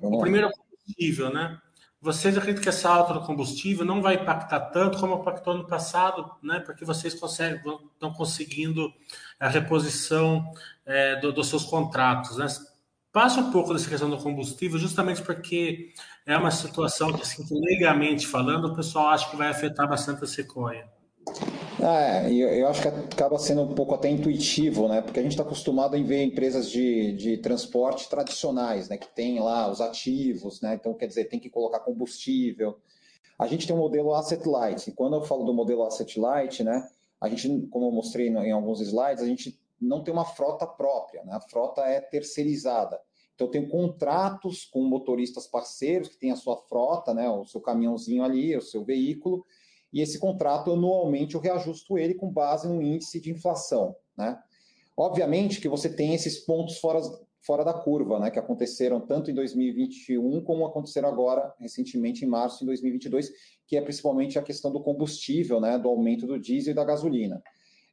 Speaker 1: Vamos o primeiro é o combustível, né? Vocês acreditam que essa alta do combustível não vai impactar tanto como impactou no passado, né? Porque vocês conseguem, estão conseguindo a reposição é, do, dos seus contratos, né? Passa um pouco dessa questão do combustível, justamente porque é uma situação que, assim, legalmente falando, o pessoal acha que vai afetar bastante a Sequoia.
Speaker 2: É, eu acho que acaba sendo um pouco até intuitivo, né? Porque a gente está acostumado a ver empresas de, de transporte tradicionais, né? Que tem lá os ativos, né? Então, quer dizer, tem que colocar combustível. A gente tem um modelo asset light. E quando eu falo do modelo asset light, né? A gente, como eu mostrei em alguns slides, a gente não tem uma frota própria, né? A frota é terceirizada. Então, eu tenho contratos com motoristas parceiros que têm a sua frota, né? O seu caminhãozinho ali, o seu veículo e esse contrato anualmente eu reajusto ele com base no índice de inflação, né? Obviamente que você tem esses pontos fora, fora da curva, né, que aconteceram tanto em 2021 como aconteceram agora recentemente em março de 2022, que é principalmente a questão do combustível, né, do aumento do diesel e da gasolina.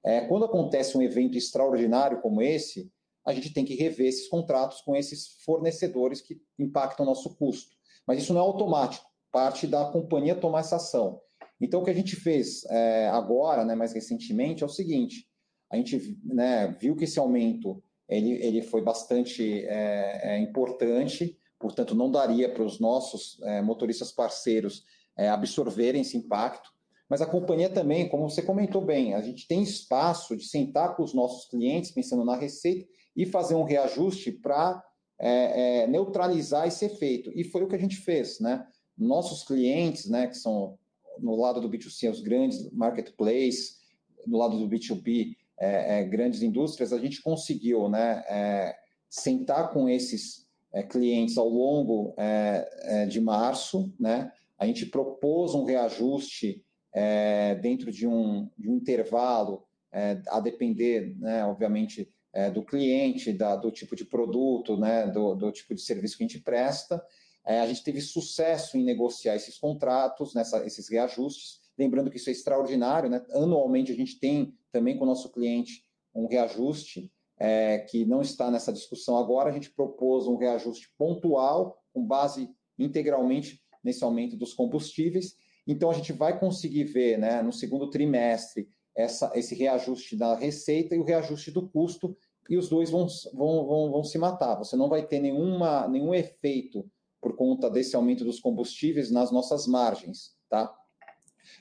Speaker 2: É, quando acontece um evento extraordinário como esse, a gente tem que rever esses contratos com esses fornecedores que impactam o nosso custo. Mas isso não é automático, parte da companhia tomar essa ação. Então, o que a gente fez é, agora, né, mais recentemente, é o seguinte: a gente né, viu que esse aumento ele, ele foi bastante é, é, importante, portanto, não daria para os nossos é, motoristas parceiros é, absorverem esse impacto. Mas a companhia também, como você comentou bem, a gente tem espaço de sentar com os nossos clientes, pensando na receita, e fazer um reajuste para é, neutralizar esse efeito. E foi o que a gente fez, né? Nossos clientes, né, que são no lado do B2C, os grandes marketplaces, no lado do B2B, é, é, grandes indústrias, a gente conseguiu né, é, sentar com esses é, clientes ao longo é, é, de março, né, a gente propôs um reajuste é, dentro de um, de um intervalo, é, a depender, né, obviamente, é, do cliente, da, do tipo de produto, né, do, do, tipo de serviço que a gente presta. É, a gente teve sucesso em negociar esses contratos, nessa, esses reajustes. Lembrando que isso é extraordinário, né? anualmente a gente tem também com o nosso cliente um reajuste é, que não está nessa discussão agora. A gente propôs um reajuste pontual, com base integralmente nesse aumento dos combustíveis. Então, a gente vai conseguir ver né, no segundo trimestre essa, esse reajuste da receita e o reajuste do custo, e os dois vão, vão, vão, vão se matar. Você não vai ter nenhuma, nenhum efeito por conta desse aumento dos combustíveis nas nossas margens. Tá?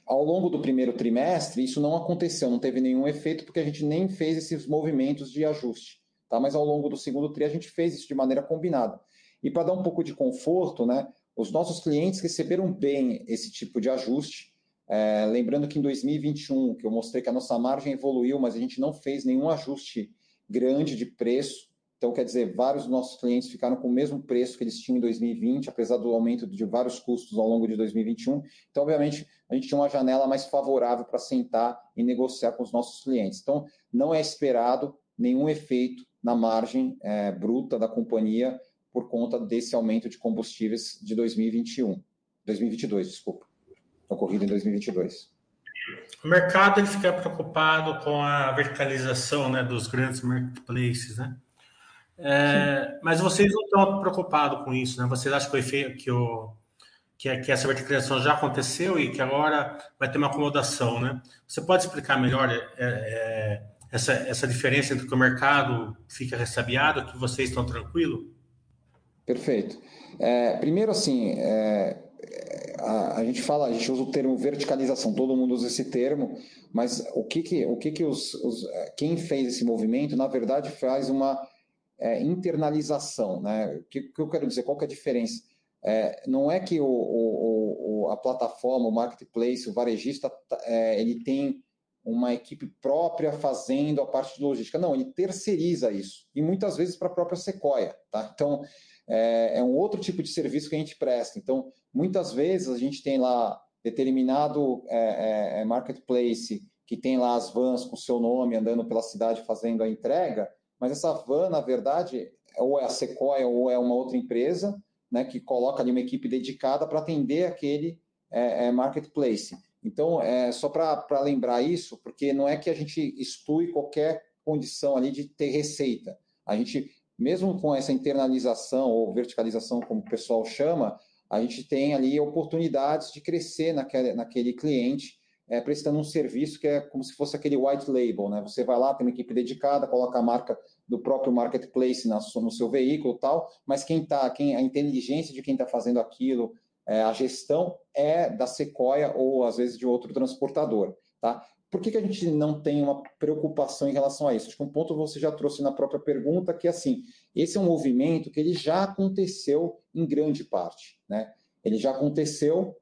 Speaker 2: Ao longo do primeiro trimestre, isso não aconteceu, não teve nenhum efeito, porque a gente nem fez esses movimentos de ajuste. Tá? Mas ao longo do segundo tri, a gente fez isso de maneira combinada. E para dar um pouco de conforto, né, os nossos clientes receberam bem esse tipo de ajuste. É, lembrando que em 2021, que eu mostrei que a nossa margem evoluiu, mas a gente não fez nenhum ajuste grande de preço. Então, quer dizer, vários dos nossos clientes ficaram com o mesmo preço que eles tinham em 2020, apesar do aumento de vários custos ao longo de 2021. Então, obviamente, a gente tinha uma janela mais favorável para sentar e negociar com os nossos clientes. Então, não é esperado nenhum efeito na margem é, bruta da companhia por conta desse aumento de combustíveis de 2021, 2022, desculpa, ocorrido em 2022.
Speaker 1: O mercado ele fica preocupado com a verticalização né, dos grandes marketplaces, né? É, mas vocês não estão preocupados com isso, né? Vocês acham que, o efeito, que, o, que, que, essa verticalização já aconteceu e que agora vai ter uma acomodação, né? Você pode explicar melhor é, é, essa, essa diferença entre que o mercado fica ressabiado, que vocês estão tranquilos?
Speaker 2: Perfeito. É, primeiro, assim, é, a, a, gente fala, a gente usa o termo verticalização, todo mundo usa esse termo, mas o que que, o que, que os, os quem fez esse movimento, na verdade, faz uma é, internalização, né? O que, que, eu quero dizer? Qual que é a diferença? É, não é que o, o, o, a plataforma, o marketplace, o varejista, é, ele tem uma equipe própria fazendo a parte de logística. Não, ele terceiriza isso. E muitas vezes para a própria Sequoia. Tá? Então, é, é, um outro tipo de serviço que a gente presta. Então, muitas vezes a gente tem lá determinado é, é, é marketplace que tem lá as vans com seu nome andando pela cidade fazendo a entrega, mas essa van, na verdade, ou é a Sequoia ou é uma outra empresa né, que coloca ali uma equipe dedicada para atender aquele é, é, marketplace. Então, é só para lembrar isso, porque não é que a gente exclui qualquer condição ali de ter receita. A gente mesmo com essa internalização ou verticalização, como o pessoal chama, a gente tem ali oportunidades de crescer naquele, naquele cliente, é, prestando um serviço que é como se fosse aquele white label, né? Você vai lá, tem uma equipe dedicada, coloca a marca do próprio marketplace na, no seu veículo tal, mas quem tá, quem, a inteligência de quem está fazendo aquilo, é, a gestão é da Sequoia ou às vezes de outro transportador, tá? Por que, que a gente não tem uma preocupação em relação a isso? Acho que um ponto você já trouxe na própria pergunta, que é assim, esse é um movimento que ele já aconteceu em grande parte. Né? Ele já aconteceu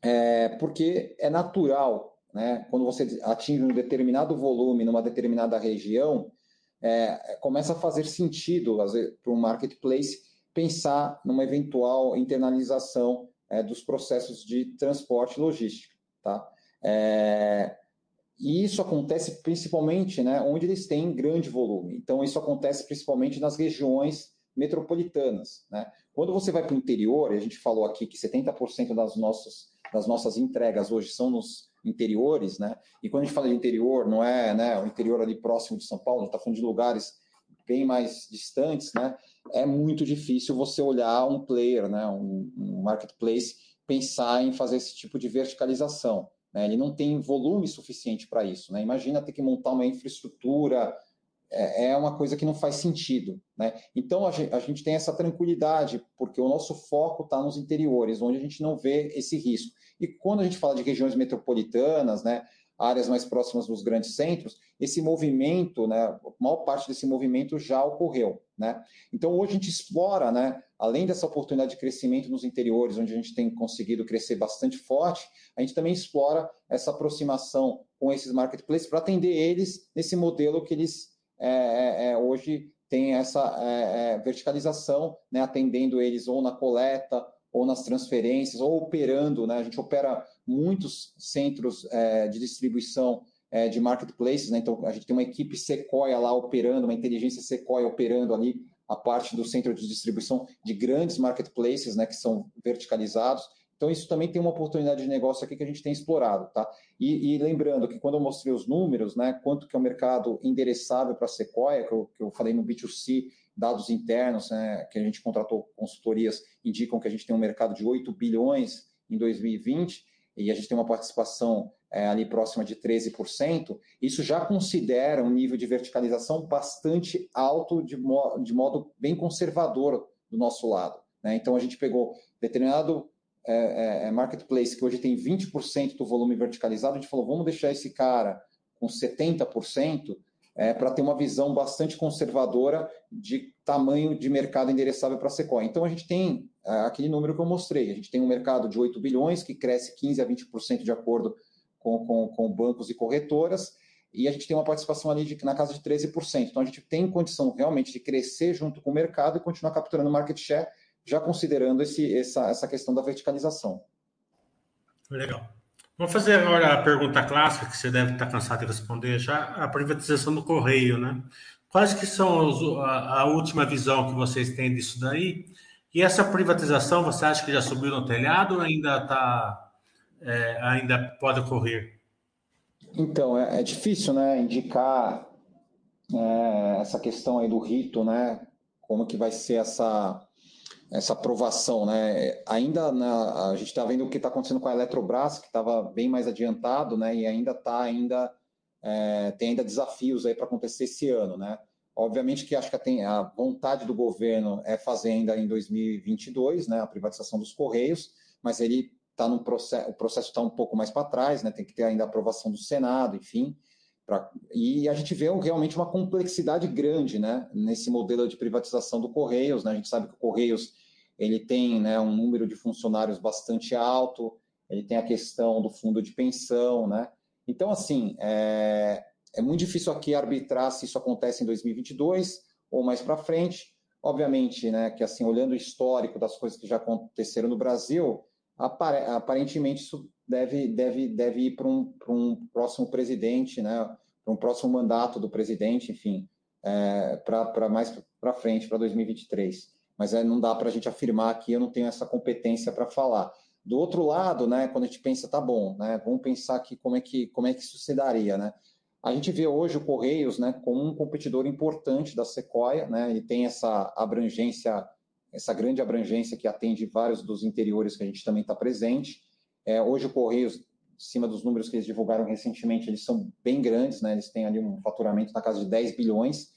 Speaker 2: é, porque é natural, né? quando você atinge um determinado volume numa determinada região, é, começa a fazer sentido para um marketplace pensar numa eventual internalização é, dos processos de transporte logístico. Tá? É, e isso acontece principalmente né, onde eles têm grande volume. Então, isso acontece principalmente nas regiões metropolitanas. Né? Quando você vai para o interior, a gente falou aqui que 70% das nossas, das nossas entregas hoje são nos interiores, né? e quando a gente fala de interior, não é né, o interior ali próximo de São Paulo, a gente está falando de lugares bem mais distantes, né? é muito difícil você olhar um player, né, um, um marketplace, pensar em fazer esse tipo de verticalização. Né? Ele não tem volume suficiente para isso. Né? Imagina ter que montar uma infraestrutura, é, é uma coisa que não faz sentido. Né? Então a gente, a gente tem essa tranquilidade, porque o nosso foco está nos interiores, onde a gente não vê esse risco. E quando a gente fala de regiões metropolitanas, né, áreas mais próximas dos grandes centros, esse movimento, né, a maior parte desse movimento já ocorreu. Né? Então, hoje a gente explora, né, além dessa oportunidade de crescimento nos interiores, onde a gente tem conseguido crescer bastante forte, a gente também explora essa aproximação com esses marketplaces para atender eles nesse modelo que eles é, é, é hoje têm essa é, é, verticalização, né, atendendo eles ou na coleta ou nas transferências, ou operando, né? A gente opera muitos centros é, de distribuição é, de marketplaces, né? Então a gente tem uma equipe Sequoia lá operando, uma inteligência Sequoia operando ali a parte do centro de distribuição de grandes marketplaces, né? Que são verticalizados. Então, isso também tem uma oportunidade de negócio aqui que a gente tem explorado, tá? E, e lembrando que quando eu mostrei os números, né, quanto que é o mercado endereçável para a Sequoia, que eu, que eu falei no B2C, dados internos, né, que a gente contratou consultorias, indicam que a gente tem um mercado de 8 bilhões em 2020, e a gente tem uma participação é, ali próxima de 13%, isso já considera um nível de verticalização bastante alto, de, mo de modo bem conservador do nosso lado. Né? Então, a gente pegou determinado é, é, é, marketplace que hoje tem 20% do volume verticalizado, a gente falou, vamos deixar esse cara com 70%, é, para ter uma visão bastante conservadora de tamanho de mercado endereçável para a Sequoia. Então, a gente tem é, aquele número que eu mostrei, a gente tem um mercado de 8 bilhões, que cresce 15% a 20% de acordo com, com, com, bancos e corretoras, e a gente tem uma participação ali de, na casa de 13%. Então, a gente tem condição realmente de crescer junto com o mercado e continuar capturando market share já considerando esse, essa, essa questão da verticalização.
Speaker 1: Legal. Vamos fazer agora a pergunta clássica, que você deve estar cansado de responder já, a privatização do Correio, né? Quais que são os, a, a, última visão que vocês têm disso daí? E essa privatização, você acha que já subiu no telhado ou ainda está, é, ainda pode ocorrer?
Speaker 2: Então, é, é difícil, né, indicar é, essa questão aí do rito, né, como que vai ser essa essa aprovação, né? Ainda na, a gente está vendo o que está acontecendo com a Eletrobras, que estava bem mais adiantado, né? E ainda está ainda é, tem ainda desafios aí para acontecer esse ano, né? Obviamente que acho que tem a vontade do governo é fazer ainda em 2022, né? A privatização dos correios, mas ele está no processo, o processo está um pouco mais para trás, né? Tem que ter ainda a aprovação do Senado, enfim. Pra, e a gente vê realmente uma complexidade grande né, nesse modelo de privatização do Correios. Né? A gente sabe que o Correios ele tem né, um número de funcionários bastante alto, ele tem a questão do fundo de pensão. Né? Então, assim, é, é muito difícil aqui arbitrar se isso acontece em 2022 ou mais para frente. Obviamente, né, que assim, olhando o histórico das coisas que já aconteceram no Brasil, aparentemente isso deve, deve, deve ir para um, um próximo presidente, né, para um próximo mandato do presidente, enfim, é, para mais para frente, para 2023. Mas é, não dá para a gente afirmar aqui, eu não tenho essa competência para falar. Do outro lado, né, quando a gente pensa, tá bom, né, vamos pensar aqui como é que, como é que isso se daria, né? A gente vê hoje o Correios né, como um competidor importante da Sequoia, né, ele tem essa abrangência, essa grande abrangência que atende vários dos interiores que a gente também está presente. É, hoje o Correios, em cima dos números que eles divulgaram recentemente, eles são bem grandes, né? eles têm ali um faturamento na casa de 10 bilhões,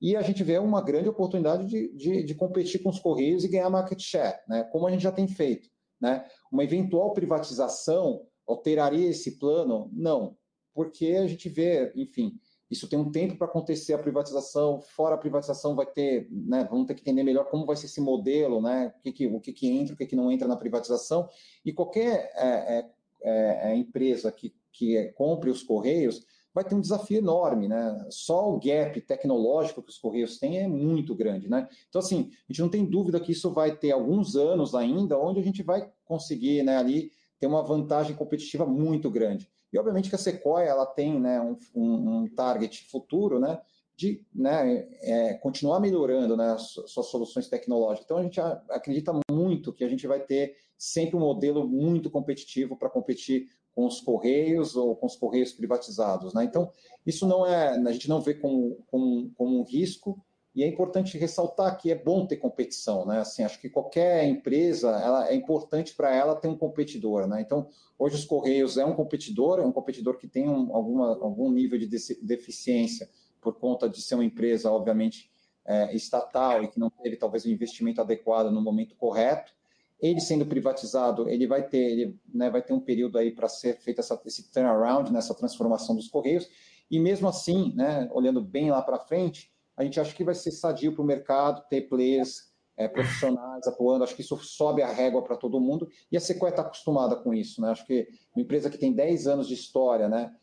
Speaker 2: e a gente vê uma grande oportunidade de, de, de competir com os Correios e ganhar market share, né? como a gente já tem feito. Né? Uma eventual privatização alteraria esse plano? Não, porque a gente vê, enfim, isso tem um tempo para acontecer a privatização, fora a privatização vai ter, né, vamos ter que entender melhor como vai ser esse modelo, né, o que, que, o que, que entra, o que, que não entra na privatização, e qualquer é, é, é, é empresa que, que compre os Correios vai ter um desafio enorme, né? Só o gap tecnológico que os Correios têm é muito grande, né? Então, assim, a gente não tem dúvida que isso vai ter alguns anos ainda, onde a gente vai conseguir, né, ali, ter uma vantagem competitiva muito grande. E obviamente que a Sequoia ela tem né, um, um, target futuro né, de né, é, continuar melhorando né, suas soluções tecnológicas. Então a gente acredita muito que a gente vai ter sempre um modelo muito competitivo para competir com os correios ou com os correios privatizados. Né? Então, isso não é, a gente não vê como, como, como um risco, e é importante ressaltar que é bom ter competição, né? Assim, acho que qualquer empresa, ela é importante para ela ter um competidor, né? Então, hoje os Correios é um competidor, é um competidor que tem um, alguma, algum nível de deficiência por conta de ser uma empresa, obviamente, é, estatal e que não teve talvez o investimento adequado no momento correto. Ele sendo privatizado, ele vai ter, ele, né, vai ter um período aí para ser feito essa, esse turnaround, nessa transformação dos Correios. E mesmo assim, né, olhando bem lá para frente, a gente acha que vai ser sadio para o mercado ter players é, profissionais atuando, acho que isso sobe a régua para todo mundo, e a Sequoia está acostumada com isso, né? Acho que uma empresa que tem 10 anos de história, né?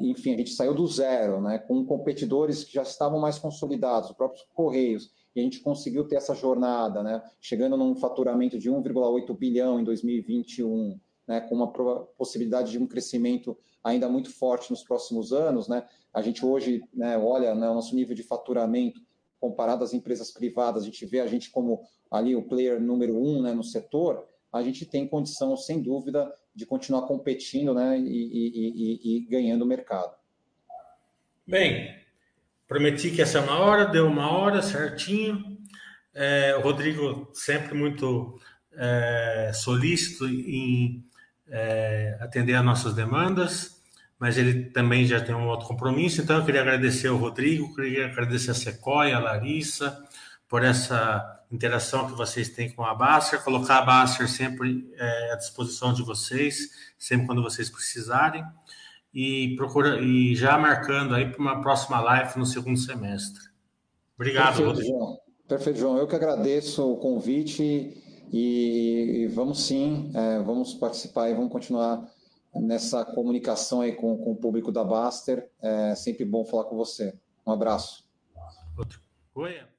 Speaker 2: enfim, a gente saiu do zero, né, com competidores que já estavam mais consolidados, os próprios Correios, e a gente conseguiu ter essa jornada, né, chegando num faturamento de 1,8 bilhão em 2021, né, com uma possibilidade de um crescimento ainda muito forte nos próximos anos. Né, a gente hoje né, olha né, o nosso nível de faturamento comparado às empresas privadas, a gente vê a gente como ali o player número um né, no setor, a gente tem condição, sem dúvida, de continuar competindo né, e, e, e, e ganhando mercado.
Speaker 1: Bem, prometi que essa é uma hora, deu uma hora certinho. É, o Rodrigo sempre muito é, solícito em é, atender às nossas demandas, mas ele também já tem um outro compromisso, então eu queria agradecer ao Rodrigo, queria agradecer a Sequoia, a Larissa, por essa interação que vocês têm com a Baster, colocar a Baster sempre é, à disposição de vocês, sempre quando vocês precisarem, e procura e já marcando aí para uma próxima live no segundo semestre. Obrigado,
Speaker 2: Perfeito, Rodrigo. João. Perfeito, João. Eu que agradeço o convite e, vamos sim, é, vamos participar e vamos continuar nessa comunicação aí com, com o público da Baster. É sempre bom falar com você. Um abraço.
Speaker 1: Outro. Oi.